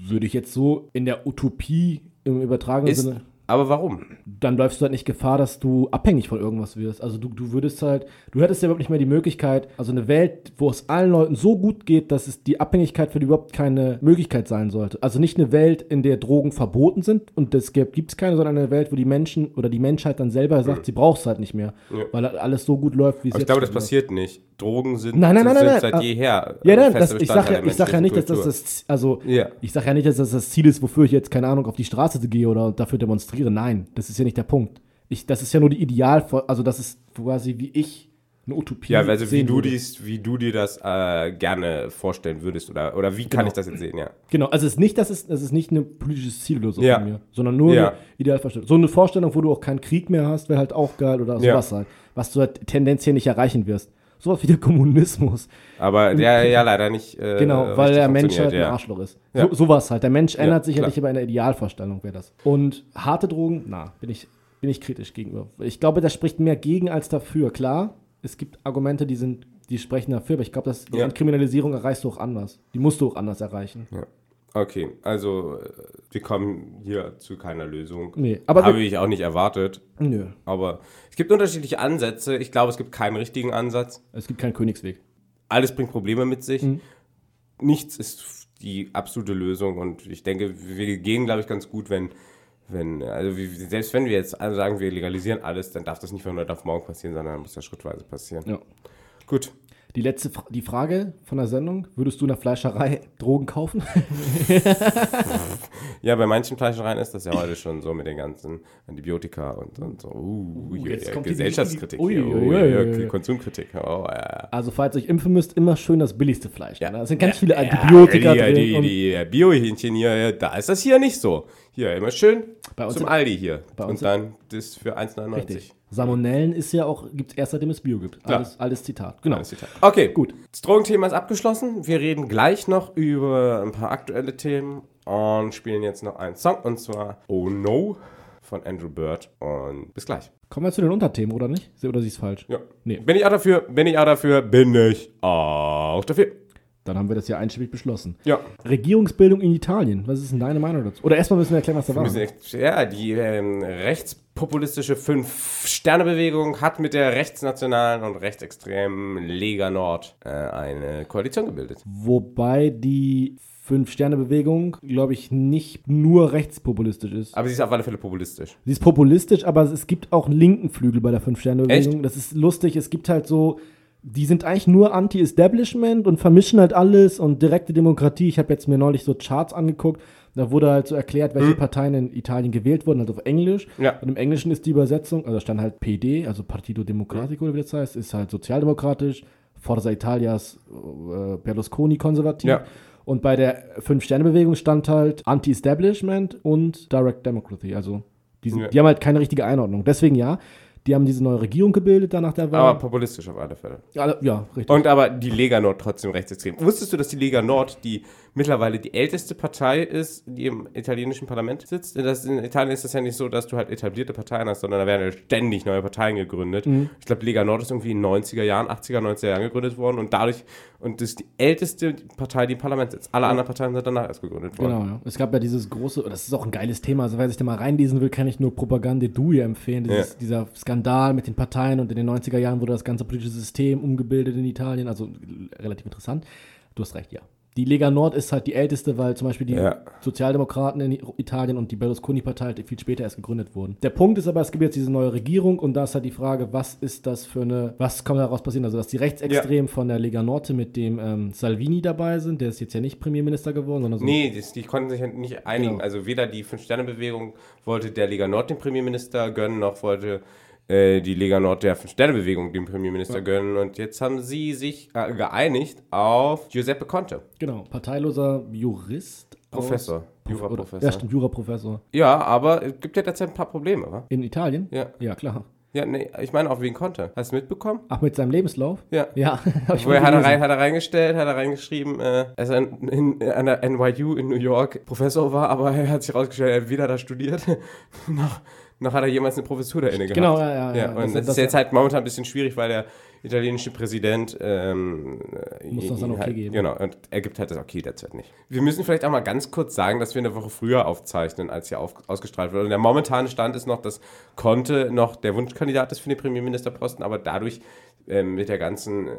würde ich jetzt so in der Utopie im übertragenen Ist, Sinne, aber warum? dann läufst du halt nicht Gefahr, dass du abhängig von irgendwas wirst. Also du, du würdest halt, du hättest ja überhaupt nicht mehr die Möglichkeit, also eine Welt, wo es allen Leuten so gut geht, dass es die Abhängigkeit für die überhaupt keine Möglichkeit sein sollte. Also nicht eine Welt, in der Drogen verboten sind und das gibt es keine, sondern eine Welt, wo die Menschen oder die Menschheit dann selber sagt, sie braucht es halt nicht mehr, Ja. weil halt alles so gut läuft, wie es Aber ich glaube, das passiert nicht. Drogen sind, Nein, nein, nein, sind, nein, seit nein. jeher Ja, äh, nein, das, ich sage ja, ich sag ja nicht, dass das das, also Ja. ich sage ja nicht, dass das das Ziel ist, wofür ich jetzt, keine Ahnung, auf die Straße gehe oder dafür demonstriere. Nein, das ist ja nicht der Punkt. Ich, das ist ja nur die Ideal, also das ist quasi wie ich eine Utopie Ja, also wie du, dies, wie du dir das äh, gerne vorstellen würdest oder, oder wie kann Genau. ich das jetzt sehen, ja. Genau, also es ist nicht, das ist, das ist nicht ein politisches Ziel oder so Ja. von mir, sondern nur Ja. eine Idealvorstellung. So eine Vorstellung, wo du auch keinen Krieg mehr hast, wäre halt auch geil oder Ja. sowas halt, was du halt tendenziell nicht erreichen wirst. Sowas wie der Kommunismus. Aber der ja leider nicht. Äh, Genau, weil der Mensch halt ein ja. Arschloch ist. Ja. So, sowas halt. Der Mensch ändert sich ja klar. nicht, aber in der Idealvorstellung wäre das. Und harte Drogen, na, bin ich, bin ich kritisch gegenüber. Ich glaube, das spricht mehr gegen als dafür. Klar, es gibt Argumente, die sind, die sprechen dafür, aber ich glaube, dass die Ja. Entkriminalisierung erreichst du auch anders. Die musst du auch anders erreichen. Ja. Okay, also äh, wir kommen hier zu keiner Lösung. Nee, aber Habe ich auch nicht erwartet. Nö, Aber es gibt unterschiedliche Ansätze. Ich glaube, es gibt keinen richtigen Ansatz. es gibt keinen Königsweg. Alles bringt Probleme mit sich. Mhm. Nichts ist die absolute Lösung. Und ich denke, wir gehen, glaube ich, ganz gut, wenn, wenn, also wie, selbst wenn wir jetzt sagen, wir legalisieren alles, dann darf das nicht von heute auf morgen passieren, sondern muss das schrittweise passieren. Ja. Gut. Die letzte die Frage von der Sendung: Würdest du in der Fleischerei Drogen kaufen? Ja, bei manchen Fleischereien ist das ja heute schon so mit den ganzen Antibiotika und, und so. Uh, ja, jetzt kommt die- Gesellschaftskritik. Hier. ui, Oh, ui. Konsumkritik. Oh, ja. also, falls ihr euch impfen müsst, immer schön das billigste Fleisch. Ja. Ne? Da sind ganz viele Antibiotika ja, drin. die, und- die, die Biohähnchen hier, ja, da ist das hier nicht so. Hier, immer schön Bei uns zum Aldi hier. bei uns Und dann das für 1,99. Salmonellen ist ja auch, gibt es erst seitdem es Bio gibt. Alles, alles Zitat. Genau. Alles Zitat. Okay, Gut. Das Drogenthema ist abgeschlossen. Wir reden gleich noch über ein paar aktuelle Themen und spielen jetzt noch einen Song und zwar Oh No von Andrew Bird. Und bis gleich. Kommen wir zu den Unterthemen, oder nicht? Oder sie ist falsch? Ja. Nee. Bin ich auch dafür? Bin ich auch dafür? Bin ich auch dafür? Dann haben wir das ja einstimmig beschlossen. Ja. Regierungsbildung in Italien. Was ist denn deine Meinung dazu? Oder erstmal müssen wir erklären, was da war. Ja, die ähm, rechtspopulistische Fünf-Sterne-Bewegung hat mit der rechtsnationalen und rechtsextremen Lega Nord äh, eine Koalition gebildet. Wobei die Fünf-Sterne-Bewegung, glaube ich, nicht nur rechtspopulistisch ist. Aber sie ist auf alle Fälle populistisch. Sie ist populistisch, aber es gibt auch einen linken Flügel bei der Fünf-Sterne-Bewegung. Das ist lustig. Es gibt halt so, die sind eigentlich nur Anti-Establishment und vermischen halt alles und direkte Demokratie. Ich habe jetzt mir neulich so Charts angeguckt. Da wurde halt so erklärt, welche Parteien in Italien gewählt wurden, also auf Englisch. Ja. Und im Englischen ist die Übersetzung, also stand halt PD, also Partito Democratico, oder wie das heißt, ist halt sozialdemokratisch, Forza Italias äh, Berlusconi konservativ. Ja. Und bei der Fünf-Sterne-Bewegung stand halt Anti-Establishment und Direct Democracy. Also die, sind, Ja. die haben halt keine richtige Einordnung. Deswegen ja, die haben diese neue Regierung gebildet dann nach der Wahl. Aber populistisch auf alle Fälle. ja, ja, richtig. Und aber die Lega Nord trotzdem rechtsextrem. Wusstest du, dass die Lega Nord die mittlerweile die älteste Partei ist, die im italienischen Parlament sitzt? Das, in Italien ist das ja nicht so, dass du halt etablierte Parteien hast, sondern da werden ja ständig neue Parteien gegründet. Ich glaube, Lega Nord ist irgendwie in den 90er Jahren, 80er, 90er Jahren gegründet worden und dadurch, und das ist die älteste Partei, die im Parlament sitzt. Alle anderen Parteien sind danach erst gegründet worden. Genau, ja. Es gab ja dieses große, das ist auch ein geiles Thema, also wer sich da mal reinlesen will, kann ich nur Propaganda du hier empfehlen. Dieses, Ja. Dieser Skandal mit den Parteien und in den 90er Jahren wurde das ganze politische System umgebildet in Italien, also relativ interessant. Du hast recht, ja. Die Lega Nord ist halt die älteste, weil zum Beispiel die Ja. Sozialdemokraten in Italien und die Berlusconi-Partei halt viel später erst gegründet wurden. Der Punkt ist aber, es gibt jetzt diese neue Regierung und da ist halt die Frage, was ist das für eine, was kann daraus passieren? Also, dass die Rechtsextremen von der Lega Norte mit dem ähm, Salvini dabei sind, der ist jetzt ja nicht Premierminister geworden, sondern so Nee, das, die konnten sich ja nicht einigen. Genau. Also weder die Fünf-Sterne-Bewegung wollte der Lega Nord den Premierminister gönnen, noch wollte äh, die Lega Nord der Fünf-Sterne-Bewegung den Premierminister gönnen. Und jetzt haben sie sich äh, geeinigt auf Giuseppe Conte, Genau, parteiloser Jurist. Professor, oder- Jura-Professor. Ja, stimmt, Juraprofessor. Ja, aber es gibt ja derzeit ein paar Probleme, wa? In Italien? Ja. Ja, klar. Ja, nee, ich meine auch wegen Conte. Hast du mitbekommen? Ach, mit seinem Lebenslauf? Ja. Ja, mal hat er, rein, hat er reingestellt, hat er reingeschrieben, äh, dass er in, in, an der NYU in New York Professor war, aber er hat sich herausgestellt, er hat weder da studiert, noch, noch hat er jemals eine Professur da inne gehabt. Genau, ja, ja. Ja, ja. und das, ist jetzt halt momentan ein bisschen schwierig, weil der italienische Präsident ähm, Muss das dann okay halt, geben. Genau, und er gibt halt das Okay derzeit nicht. Wir müssen vielleicht auch mal ganz kurz sagen, dass wir eine Woche früher aufzeichnen, als hier auf, ausgestrahlt wird. Und der momentane Stand ist noch, dass Conte noch der Wunschkandidat ist für den Premierministerposten, aber dadurch ähm, mit der ganzen äh,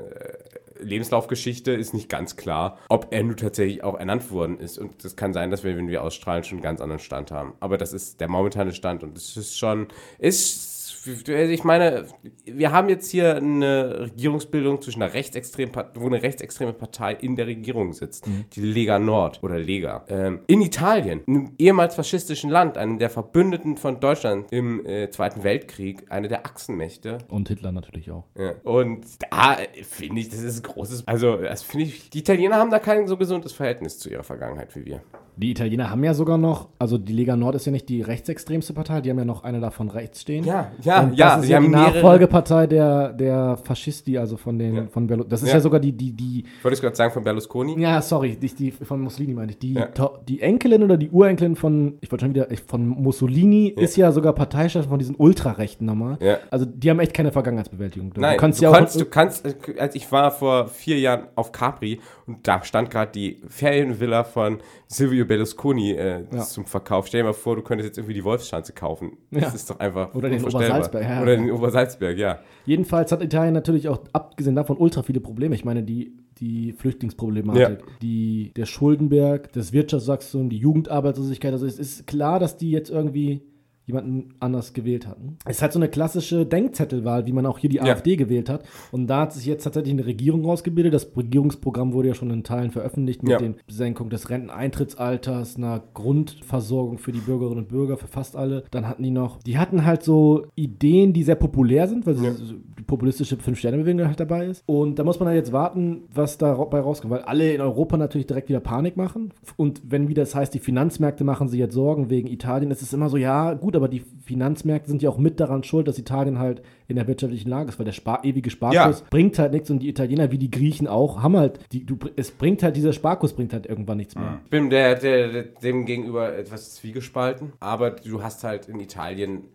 Lebenslaufgeschichte ist nicht ganz klar, ob er nun tatsächlich auch ernannt worden ist. Und es kann sein, dass wir, wenn wir ausstrahlen, schon einen ganz anderen Stand haben. Aber das ist der momentane Stand und es ist schon, ist ich meine, wir haben jetzt hier eine Regierungsbildung zwischen einer rechtsextremen, Part- wo eine rechtsextreme Partei in der Regierung sitzt, die Lega Nord oder Lega. Ähm, in Italien, einem ehemals faschistischen Land, einem der Verbündeten von Deutschland im äh, Zweiten Weltkrieg, eine der Achsenmächte. Und Hitler natürlich auch. Ja. Und da äh, finde ich, das ist ein großes, also das finde ich, die Italiener haben da kein so gesundes Verhältnis zu ihrer Vergangenheit wie wir. Die Italiener haben ja sogar noch, also die Lega Nord ist ja nicht die rechtsextremste Partei, die haben ja noch eine davon rechts stehen. Ja, ja, und ja, das ist sie ja haben die Nachfolgepartei der, der Faschisti, also von den, Ja. von Berlu Das ist ja. Ja. sogar die, die, die, Wolltest du gerade sagen von Berlusconi? ja, sorry, nicht die von Mussolini meine ich. Die, Ja. Die Enkelin oder die Urenkelin von, ich wollte schon wieder, von Mussolini ist ja sogar Parteichef von diesen Ultrarechten nochmal. Ja. Also die haben echt keine Vergangenheitsbewältigung. Nein, du kannst du, ja auch. kannst, du kannst, als ich war vor vier Jahren auf Capri und da stand gerade die Ferienvilla von Silvio Berlusconi äh, Ja. zum Verkauf. Stell dir mal vor, du könntest jetzt irgendwie die Wolfschanze kaufen. Ja. Das ist doch einfach Oder den. Obersalzberg, ja. Oder den Obersalzberg, ja. Jedenfalls hat Italien natürlich auch, abgesehen davon, ultra viele Probleme. Ich meine, die, die Flüchtlingsproblematik, die, der Schuldenberg, das Wirtschaftswachstum, die Jugendarbeitslosigkeit. Also es ist klar, dass die jetzt irgendwie jemanden anders gewählt hatten. Es ist halt so eine klassische Denkzettelwahl, wie man auch hier die Ja. AfD gewählt hat. Und da hat sich jetzt tatsächlich eine Regierung rausgebildet. Das Regierungsprogramm wurde ja schon in Teilen veröffentlicht mit Ja. der Senkung des Renteneintrittsalters, einer Grundversorgung für die Bürgerinnen und Bürger, für fast alle. Dann hatten die noch, die hatten halt so Ideen, die sehr populär sind, weil sie Ja. die populistische Fünf-Sterne-Bewegung halt dabei ist. Und da muss man halt jetzt warten, was dabei rauskommt, weil alle in Europa natürlich direkt wieder Panik machen. Und wenn wieder das heißt, die Finanzmärkte machen sich jetzt Sorgen wegen Italien, ist es immer so, ja, gut, aber die Finanzmärkte sind ja auch mit daran schuld, dass Italien halt in der wirtschaftlichen Lage ist, weil der Spar ewige Sparkurs Ja. bringt halt nichts und die Italiener wie die Griechen auch haben halt, die, du, es bringt halt, dieser Sparkurs bringt halt irgendwann nichts mehr. Ich bin der, der, der, dem gegenüber etwas zwiegespalten, aber du hast halt in Italien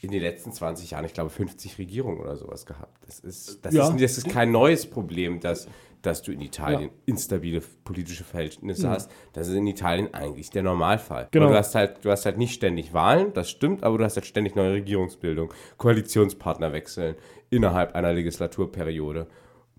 in den letzten 20 Jahren, ich glaube, 50 Regierungen oder sowas gehabt. Das ist, das Ja. ist, das ist kein neues Problem, dass, dass du in Italien instabile politische Verhältnisse hast. Das ist in Italien eigentlich der Normalfall. Genau. Und du hast halt, du hast halt nicht ständig Wahlen, das stimmt, aber du hast halt ständig neue Regierungsbildung, Koalitionspartner wechseln innerhalb einer Legislaturperiode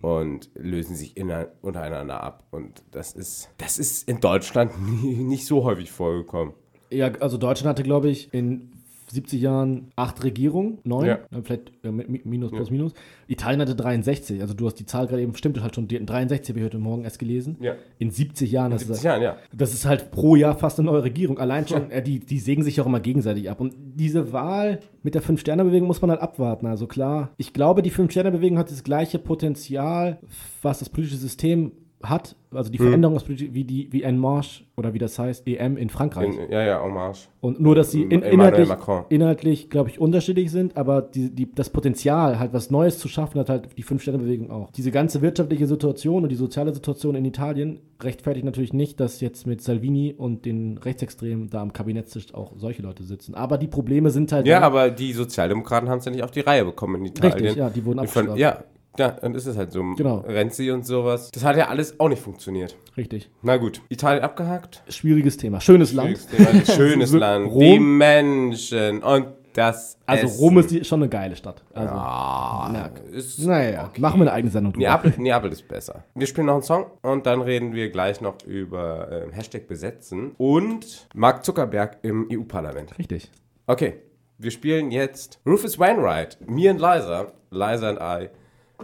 und lösen sich inner, untereinander ab. Und das ist, das ist in Deutschland nie, nicht so häufig vorgekommen. Ja, also Deutschland hatte, glaube ich, in 70 Jahren acht Regierungen, neun, Ja. äh, vielleicht äh, minus, plus, minus. Italien hatte 63, also du hast die Zahl gerade eben, stimmt halt schon, die hatten 63 habe ich heute Morgen erst gelesen. Ja. In 70 Jahren. das 70 ist- Jahren, ja. Das ist halt pro Jahr fast eine neue Regierung. Allein schon, äh, die, die sägen sich auch immer gegenseitig ab. Und diese Wahl mit der Fünf-Sterne-Bewegung muss man halt abwarten. Also klar, ich glaube, die Fünf-Sterne-Bewegung hat das gleiche Potenzial, was das politische System hat. Also Hm. die Veränderung des politischen- wie, die, wie ein Marsch oder wie das heißt, EM in Frankreich. In, ja, ja, Hommage. Und nur, dass sie in, inhaltlich, inhaltlich glaube ich, unterschiedlich sind, aber die, die, das Potenzial, halt was Neues zu schaffen, hat halt die Fünf-Sterne-Bewegung auch. Diese ganze wirtschaftliche Situation und die soziale Situation in Italien rechtfertigt natürlich nicht, dass jetzt mit Salvini und den Rechtsextremen da am Kabinettstisch auch solche Leute sitzen. Aber die Probleme sind halt. Ja, aber die Sozialdemokraten haben es ja nicht auf die Reihe bekommen in Italien. Richtig, ja, die wurden abgestraft. Ja, ja, dann ist es halt so. Genau. Renzi und sowas. Das hat ja alles auch nicht funktioniert. Richtig. Na gut, Italien abgehakt. Schwieriges Thema. Schönes Land. Schönes Thema. Schönes Land. Rom- Die Menschen und das Also Essen. Rom ist die, schon eine geile Stadt. Also, Ah, na, ist naja, machen wir eine eigene Sendung drüber. Neapel, Neapel ist besser. Wir spielen noch einen Song und dann reden wir gleich noch über ähm, Hashtag besetzen und Mark Zuckerberg im EU-Parlament. Richtig. Okay, wir spielen jetzt Rufus Wainwright, Me and Liza, Liza and I,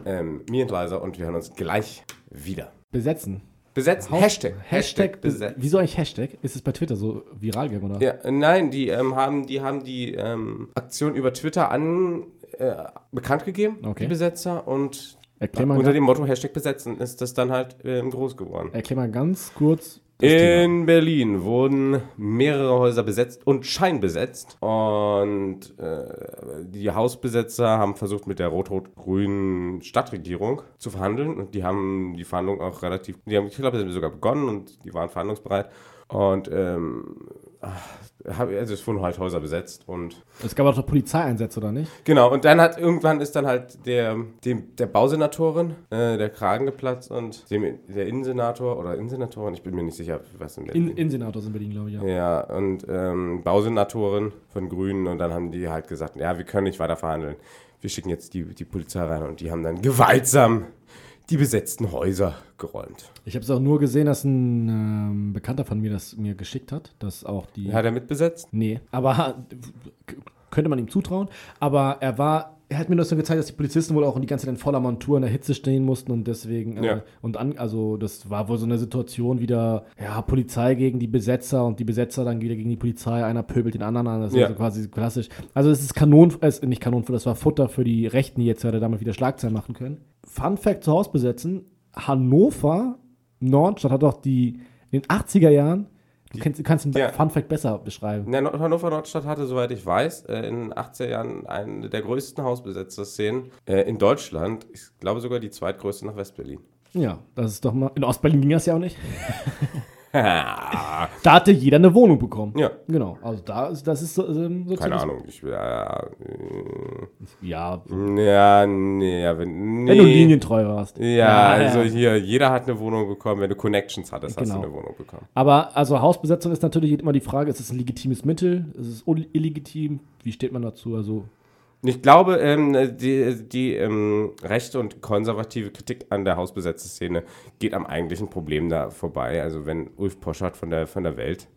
ähm, Me and Liza und wir hören uns gleich wieder. Besetzen. Besetzen, Haus- Hashtag, Hashtag. besetzen. Wieso eigentlich Hashtag? Ist es bei Twitter so viral gegangen, oder? Ja, äh, nein, die ähm, haben die, haben die ähm, Aktion über Twitter an, äh, bekannt gegeben, Okay. die Besetzer, und mal, unter dem Motto Hashtag besetzen ist das dann halt ähm, groß geworden. erklär mal ganz kurz das Thema. In Berlin wurden mehrere Häuser besetzt und scheinbesetzt. Und äh, die Hausbesetzer haben versucht, mit der rot-rot-grünen Stadtregierung zu verhandeln. Und die haben die Verhandlungen auch relativ, die haben, ich glaube, sogar begonnen und die waren verhandlungsbereit. Und ähm, also es wurden halt Häuser besetzt und Es gab auch noch Polizeieinsätze, oder nicht? Genau, und dann hat irgendwann ist dann halt der, dem, der Bausenatorin äh, der Kragen geplatzt und dem, der Innensenator oder Innensenatorin, ich bin mir nicht sicher, was in In, Innensenator sind Berlin, glaube ich, ja. Ja, und ähm, Bausenatorin von Grünen und dann haben die halt gesagt, ja, wir können nicht weiter verhandeln. Wir schicken jetzt die, die Polizei rein und die haben dann gewaltsam die besetzten Häuser geräumt. Ich habe es auch nur gesehen, dass ein ähm, Bekannter von mir das mir geschickt hat, dass auch die... Hat er mitbesetzt? Nee, aber könnte man ihm zutrauen. Aber er war, er hat mir nur so gezeigt, dass die Polizisten wohl auch die ganze Zeit in voller Montur in der Hitze stehen mussten und deswegen, äh, Ja. und an, also das war wohl so eine Situation wieder, ja, Polizei gegen die Besetzer und die Besetzer dann wieder gegen die Polizei, einer pöbelt den anderen an, das Ja. ist so quasi klassisch. Also es ist Kanon, es ist nicht Kanon, das war Futter für die Rechten, die jetzt ja damit wieder Schlagzeilen machen können. Fun Fact zu Haus besetzen, Hannover, Nordstadt hat doch die, in den 80er Jahren, du kennst, du kannst den Ja. Fun Fact besser beschreiben. Ja, Hannover Nordstadt hatte, soweit ich weiß, äh, in den 80er Jahren eine der größten Hausbesetzer-Szenen äh, in Deutschland. Ich glaube sogar die zweitgrößte nach Westberlin. Ja, das ist doch mal. In Ostberlin ging das ja auch nicht. ja, Da hatte jeder eine Wohnung bekommen. Ja. Genau. Also da ist, das ist. Ähm, so keine Ahnung. Ich, ja, Ja, äh, ja, nee, ja, wenn, nee. wenn du linientreu warst. Ja, also hier, jeder hat eine Wohnung bekommen. Wenn du Connections hattest, hast Genau. du eine Wohnung bekommen. Aber also Hausbesetzung ist natürlich immer die Frage, ist es ein legitimes Mittel? Ist es illegitim? Wie steht man dazu? Also Ich glaube, ähm, die, die ähm, rechte und konservative Kritik an der Hausbesetzerszene geht am eigentlichen Problem da vorbei. Also wenn Ulf Poschardt von der, von der Welt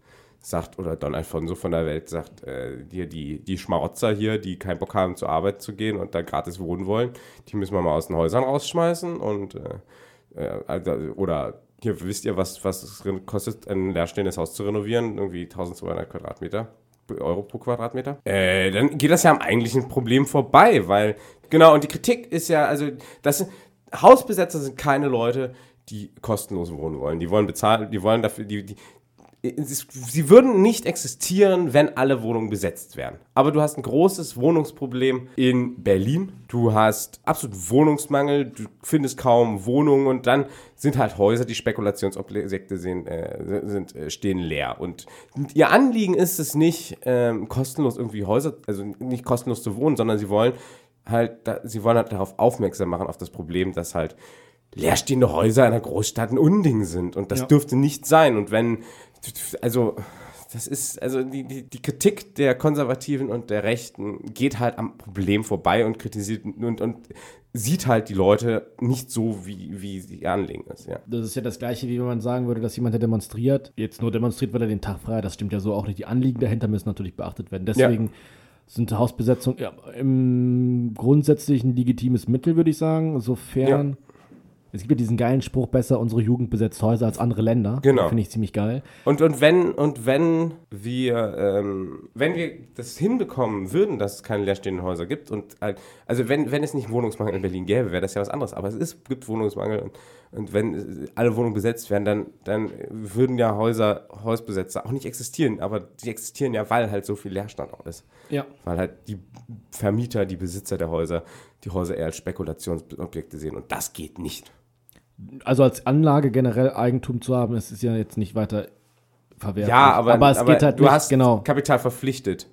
sagt oder Don Alfonso von der Welt sagt, äh, die, die, die Schmarotzer hier, die keinen Bock haben zur Arbeit zu gehen und da gratis wohnen wollen, die müssen wir mal aus den Häusern rausschmeißen und äh, äh, also, oder hier wisst ihr, was, was es kostet, ein leerstehendes Haus zu renovieren? Irgendwie 1200 Quadratmeter. Euro pro Quadratmeter. Äh, dann geht das ja am eigentlichen Problem vorbei, weil, genau, und die Kritik ist ja, also, das Hausbesetzer sind keine Leute, die kostenlos wohnen wollen. Die wollen bezahlen, die wollen dafür, die, die sie würden nicht existieren, wenn alle Wohnungen besetzt wären. Aber du hast ein großes Wohnungsproblem in Berlin. Du hast absolut Wohnungsmangel, du findest kaum Wohnungen und dann sind halt Häuser, die Spekulationsobjekte sind, äh, sind äh, stehen leer. Und ihr Anliegen ist es nicht, ähm, kostenlos irgendwie Häuser, also nicht kostenlos zu wohnen, sondern sie wollen halt, da, sie wollen halt darauf aufmerksam machen, auf das Problem, dass halt leerstehende Häuser einer Großstadt ein Unding sind. Und das Ja. dürfte nicht sein. Und wenn, also, das ist, also die, die, die Kritik der Konservativen und der Rechten geht halt am Problem vorbei und kritisiert und, und sieht halt die Leute nicht so, wie, wie sie anlegen ist, ja. Das ist ja das Gleiche, wie wenn man sagen würde, dass jemand, der demonstriert, jetzt nur demonstriert, weil er den Tag frei hat. Das stimmt ja so auch nicht. Die Anliegen dahinter müssen natürlich beachtet werden. Deswegen sind Hausbesetzungen ja, im grundsätzlich ein legitimes Mittel, würde ich sagen. Sofern. Es gibt ja diesen geilen Spruch, besser unsere Jugend besetzt Häuser als andere Länder. Genau. Finde ich ziemlich geil. Und, und wenn, und wenn wir, ähm, wenn wir das hinbekommen würden, dass es keine leerstehenden Häuser gibt und halt, also wenn, wenn es nicht Wohnungsmangel in Berlin gäbe, wäre das ja was anderes. Aber es ist, gibt Wohnungsmangel und, und wenn alle Wohnungen besetzt werden, dann, dann würden ja Häuser, Hausbesetzer auch nicht existieren. Aber die existieren ja, weil halt so viel Leerstand auch ist. Ja. Weil halt die Vermieter, die Besitzer der Häuser, die Häuser eher als Spekulationsobjekte sehen. Und das geht nicht. Also als Anlage generell Eigentum zu haben, das ist ja jetzt nicht weiter verwerflich. Ja, aber, aber es geht halt du nicht, hast genau, Kapital verpflichtet.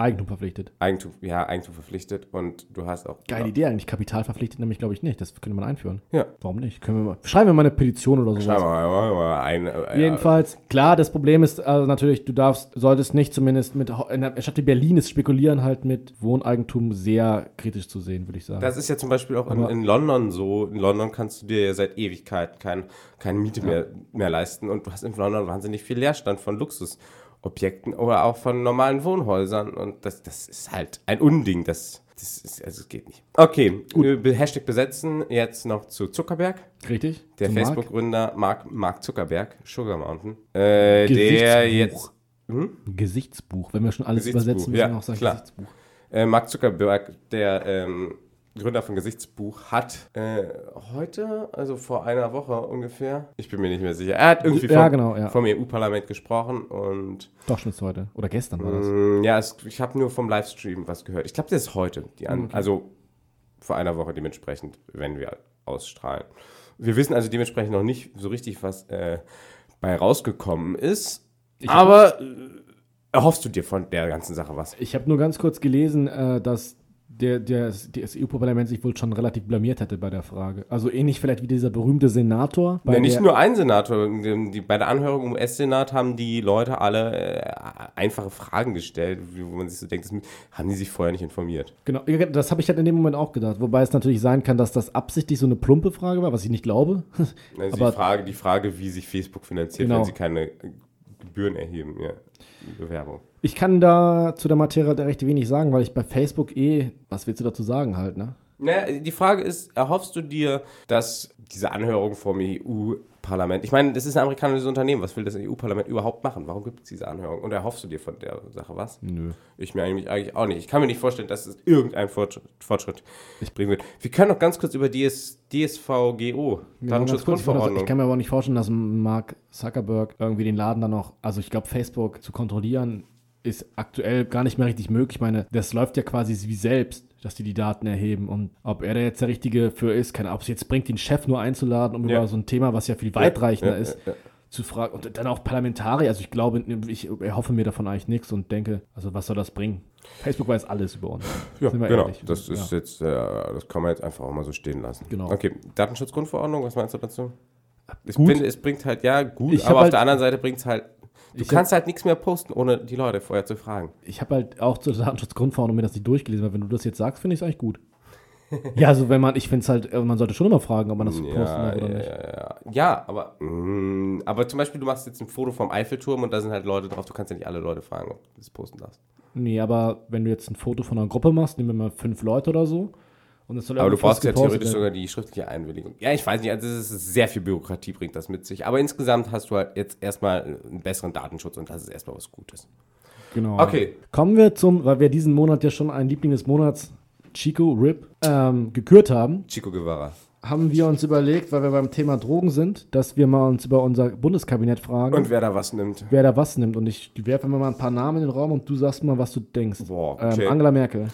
Eigentum verpflichtet. Eigentum, ja, Eigentum verpflichtet und du hast auch. Geile Idee eigentlich. Kapital verpflichtet nämlich, glaube ich, nicht. Das könnte man einführen. Ja. Warum nicht? Können wir mal, schreiben wir mal eine Petition oder sowas. Schreiben wir mal, ein. Äh, Jedenfalls, klar, das Problem ist also natürlich, du darfst, solltest nicht zumindest mit, in der Stadt wie Berlin ist Spekulieren halt mit Wohneigentum sehr kritisch zu sehen, würde ich sagen. Das ist ja zum Beispiel auch in, in London so. In London kannst du dir ja seit Ewigkeit kein, keine Miete mehr, mehr leisten und du hast in London wahnsinnig viel Leerstand von Luxusobjekten oder auch von normalen Wohnhäusern und das, das ist halt ein Unding. Das, das ist, also es geht nicht. Okay, äh, Hashtag besetzen. Jetzt noch zu Zuckerberg. Richtig? Der? Facebook-Gründer Mark, Mark Zuckerberg, Sugar Mountain, äh, der jetzt hm? Gesichtsbuch. Wenn wir schon alles übersetzen, müssen ja, wir auch sagen klar. Gesichtsbuch. Äh, Mark Zuckerberg, der ähm, Gründer von Gesichtsbuch, hat äh, heute, also vor einer Woche ungefähr, ich bin mir nicht mehr sicher, er hat irgendwie Ja, vom, genau, ja. vom EU-Parlament gesprochen und Doch, schon ist heute. Oder gestern war das. mh, ja, es, ich habe nur vom Livestream was gehört. Ich glaube, das ist heute, die an, also vor einer Woche dementsprechend, wenn wir ausstrahlen. Wir wissen also dementsprechend noch nicht so richtig, was äh, bei rausgekommen ist, aber äh, erhoffst du dir von der ganzen Sache was? Ich habe nur ganz kurz gelesen, äh, dass der, der, das EU-Parlament sich wohl schon relativ blamiert hätte bei der Frage. Also ähnlich vielleicht wie dieser berühmte Senator. Ja, nicht der, nur ein Senator. Die, bei der Anhörung im US-Senat haben die Leute alle äh, einfache Fragen gestellt, wo man sich so denkt, das haben die sich vorher nicht informiert. Genau, das habe ich halt in dem Moment auch gedacht. Wobei es natürlich sein kann, dass das absichtlich so eine plumpe Frage war, was ich nicht glaube. Also Aber- die, Frage, die Frage, wie sich Facebook finanziert, Genau. wenn sie keine Gebühren erheben, ja, die Bewerbung. Ich kann da zu der Materie da recht wenig sagen, weil ich bei Facebook eh, was willst du dazu sagen halt, ne? Naja, die Frage ist, erhoffst du dir, dass diese Anhörung vom EU-Parlament, ich meine, das ist ein amerikanisches Unternehmen, was will das EU-Parlament überhaupt machen? Warum gibt es diese Anhörung? Und erhoffst du dir von der Sache was? Nö. Ich mir eigentlich, eigentlich auch nicht. Ich kann mir nicht vorstellen, dass es irgendeinen Fortschritt, Fortschritt bringen wird. Wir können noch ganz kurz über DS, DSVGO, ganz kurz, ich, Datenschutzgrundverordnung. ich kann mir aber auch nicht vorstellen, dass Mark Zuckerberg irgendwie den Laden dann noch, also ich glaube, Facebook zu kontrollieren, ist aktuell gar nicht mehr richtig möglich. Ich meine, das läuft ja quasi wie selbst, dass die die Daten erheben. Und ob er da jetzt der Richtige für ist, keine Ahnung, ob es jetzt bringt, den Chef nur einzuladen, um Ja. über so ein Thema, was ja viel weitreichender ja, ist, ja, ja. zu fragen. Und dann auch Parlamentarier. Also ich glaube, ich erhoffe mir davon eigentlich nichts und denke, also was soll das bringen? Facebook weiß alles über uns. Ja, Sind wir genau. ehrlich. Das ist jetzt, äh, das kann man jetzt einfach auch mal so stehen lassen. Genau. Okay, Datenschutzgrundverordnung, was meinst du dazu? Ich Gut. finde, es bringt halt, ja, gut, Ich aber auf halt- der anderen Seite bringt es halt, du Ich kannst halt nichts mehr posten, ohne die Leute vorher zu fragen. Ich habe halt auch zur Datenschutzgrundverordnung mir das nicht durchgelesen, weil wenn du das jetzt sagst, finde ich es eigentlich gut. ja, also wenn man, ich finde es halt, äh, man sollte schon immer fragen, ob man das posten darf oder ja, nicht. ja, ja. ja, aber, mh, aber zum Beispiel, du machst jetzt ein Foto vom Eiffelturm und da sind halt Leute drauf, du kannst ja nicht alle Leute fragen, ob du das posten darfst. Nee, aber wenn du jetzt ein Foto von einer Gruppe machst, nehmen wir mal fünf Leute oder so, und es soll Aber du brauchst ja theoretisch werden. sogar die schriftliche Einwilligung. Ja, ich weiß nicht, also es ist sehr viel Bürokratie bringt das mit sich. Aber insgesamt hast du halt jetzt erstmal einen besseren Datenschutz und das ist erstmal was Gutes. Genau. Okay. Kommen wir zum, weil wir diesen Monat ja schon einen Liebling des Monats, Chico Rip, ähm, gekürt haben. Chico Guevara. haben wir uns überlegt, weil wir beim Thema Drogen sind, dass wir mal uns über unser Bundeskabinett fragen, Und wer da was nimmt. wer da was nimmt. Und ich werfe mal ein paar Namen in den Raum und du sagst mal, was du denkst. Boah, okay. ähm, Angela Merkel.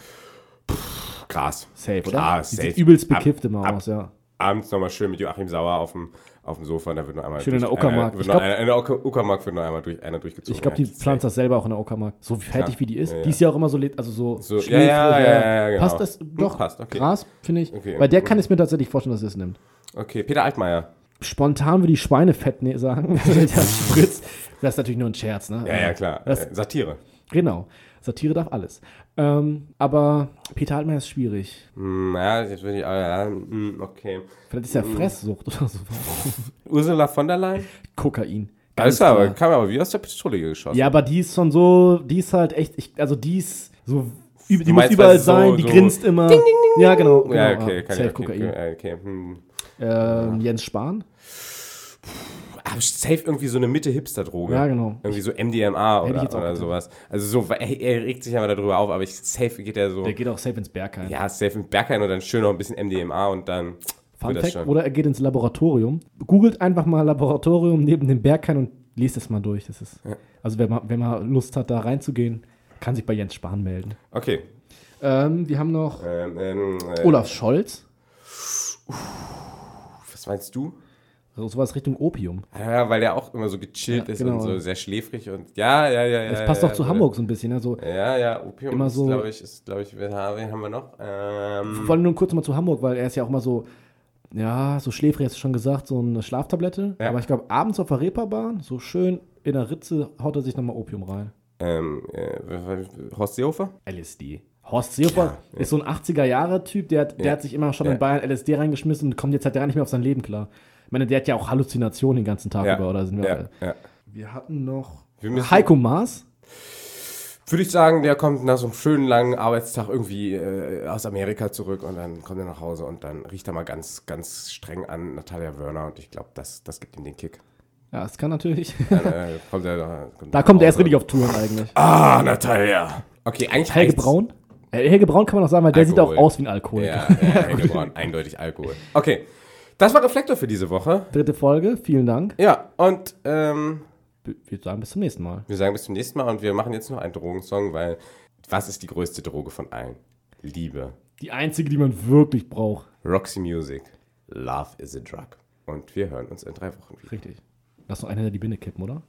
Krass. Safe, Klar, oder? Die safe. sieht übelst Ab- bekifft immer ab- aus, ja. Abends nochmal schön mit Joachim Sauer auf dem, auf dem Sofa und da wird noch einmal. Schön in der durch- Uckermark. einer- Wird glaub- einer- in der Ucker- Uckermark wird noch einmal durch, einer durchgezogen. Ich glaube, die Ja, pflanzt das selber auch in der Uckermark. So fertig Ja. wie die ist. Ja. Die ist ja auch immer so, also so, So, ja, schläfrig, ja, ja, genau. Passt das Hm, doch? passt, okay. Gras, finde ich. Okay, Bei der kann ich mir tatsächlich vorstellen, dass sie es nimmt. Okay, Peter Altmaier. Spontan würde ich Schweinefett ne sagen. der spritzt. Das ist natürlich nur ein Scherz, ne? Ja, ja, klar. Das, Äh, Satire. genau. Satire darf alles. Ähm, aber Peter Altmaier ist schwierig. Hm, ja, jetzt würde ich. ah, Ja, hm, okay. Vielleicht ist ja Hm. Fresssucht oder so. Ursula von der Leyen? Kokain. Ganz ist aber, kam aber wie aus der Pistole geschossen. Ja, aber die ist schon so, die ist halt echt, ich, also die ist so, die Du muss meinst, überall so- sein, die so- grinst immer. Ja, genau. genau ja, okay, kann Safe ich, okay, okay, okay. Hm. Ähm, Jens Spahn. Aber safe irgendwie so eine Mitte-Hipster-Droge. Ja, genau. Irgendwie so MDMA oder, oder gedacht. sowas. Also so, er, er regt sich ja mal darüber auf, aber ich, safe geht er so. Der geht auch safe ins Bergheim. Ja, safe mit Berghain und dann schön noch ein bisschen MDMA und dann Fun das Fact, schon. oder er geht ins Laboratorium. Googelt einfach mal Laboratorium neben dem Berghain und liest es mal durch. Das ist, Also wenn man, wenn man Lust hat, da reinzugehen, kann sich bei Jens Spahn melden. Okay. Ähm, wir haben noch Ähm, ähm, äh, Olaf Scholz. Was meinst du? Also sowas Richtung Opium. Ja, weil der auch immer so gechillt Ja, ist genau. und so sehr schläfrig und ja, ja, ja. Das ja, passt ja, auch zu ja, Hamburg so ein bisschen. Also, Ja, ja, Opium Immer so- glaube ich, ist, glaube ich, wen haben wir noch? Ähm, Vor allem nur kurz mal zu Hamburg, weil er ist ja auch immer so, ja, so schläfrig, hast du schon gesagt, so eine Schlaftablette. Aber ich glaube, abends auf der Reeperbahn, so schön in der Ritze, haut er sich nochmal Opium rein. ähm, äh, Horst Seehofer? LSD. Horst Seehofer Ja, ist so ein 80er-Jahre-Typ, der, hat- der Ja. hat sich immer schon Ja. in Bayern LSD reingeschmissen und kommt jetzt halt gar nicht mehr auf sein Leben klar. Ich meine, der hat ja auch Halluzinationen den ganzen Tag Ja. über, oder sind wir Ja, ja. Wir hatten noch Wir müssen- Heiko Maas. Würde ich sagen, der kommt nach so einem schönen langen Arbeitstag irgendwie äh, aus Amerika zurück und dann kommt er nach Hause und dann riecht er mal ganz, ganz streng an Natalia Wörner und ich glaube, das, das gibt ihm den Kick. Ja, das kann natürlich. Dann äh, kommt er da. da kommt er erst richtig auf Touren eigentlich. Ah, Natalia. Okay, eigentlich Helge. Braun? Äh, Helge Braun kann man auch sagen, weil der sieht auch Alkohol. aus wie ein Alkoholiker. Ja, ja Helge Braun, eindeutig Alkohol. Okay, das war Reflektor für diese Woche. Dritte Folge, vielen Dank. Ja, und ähm, würde sagen, bis zum nächsten Mal. wir sagen bis zum nächsten Mal und wir machen jetzt noch einen Drogensong, weil was ist die größte Droge von allen? Liebe. Die einzige, die man wirklich braucht. Roxy Music. Love is a drug. Und wir hören uns in drei Wochen wieder. Richtig. Lass noch einer die Binde kippen, oder?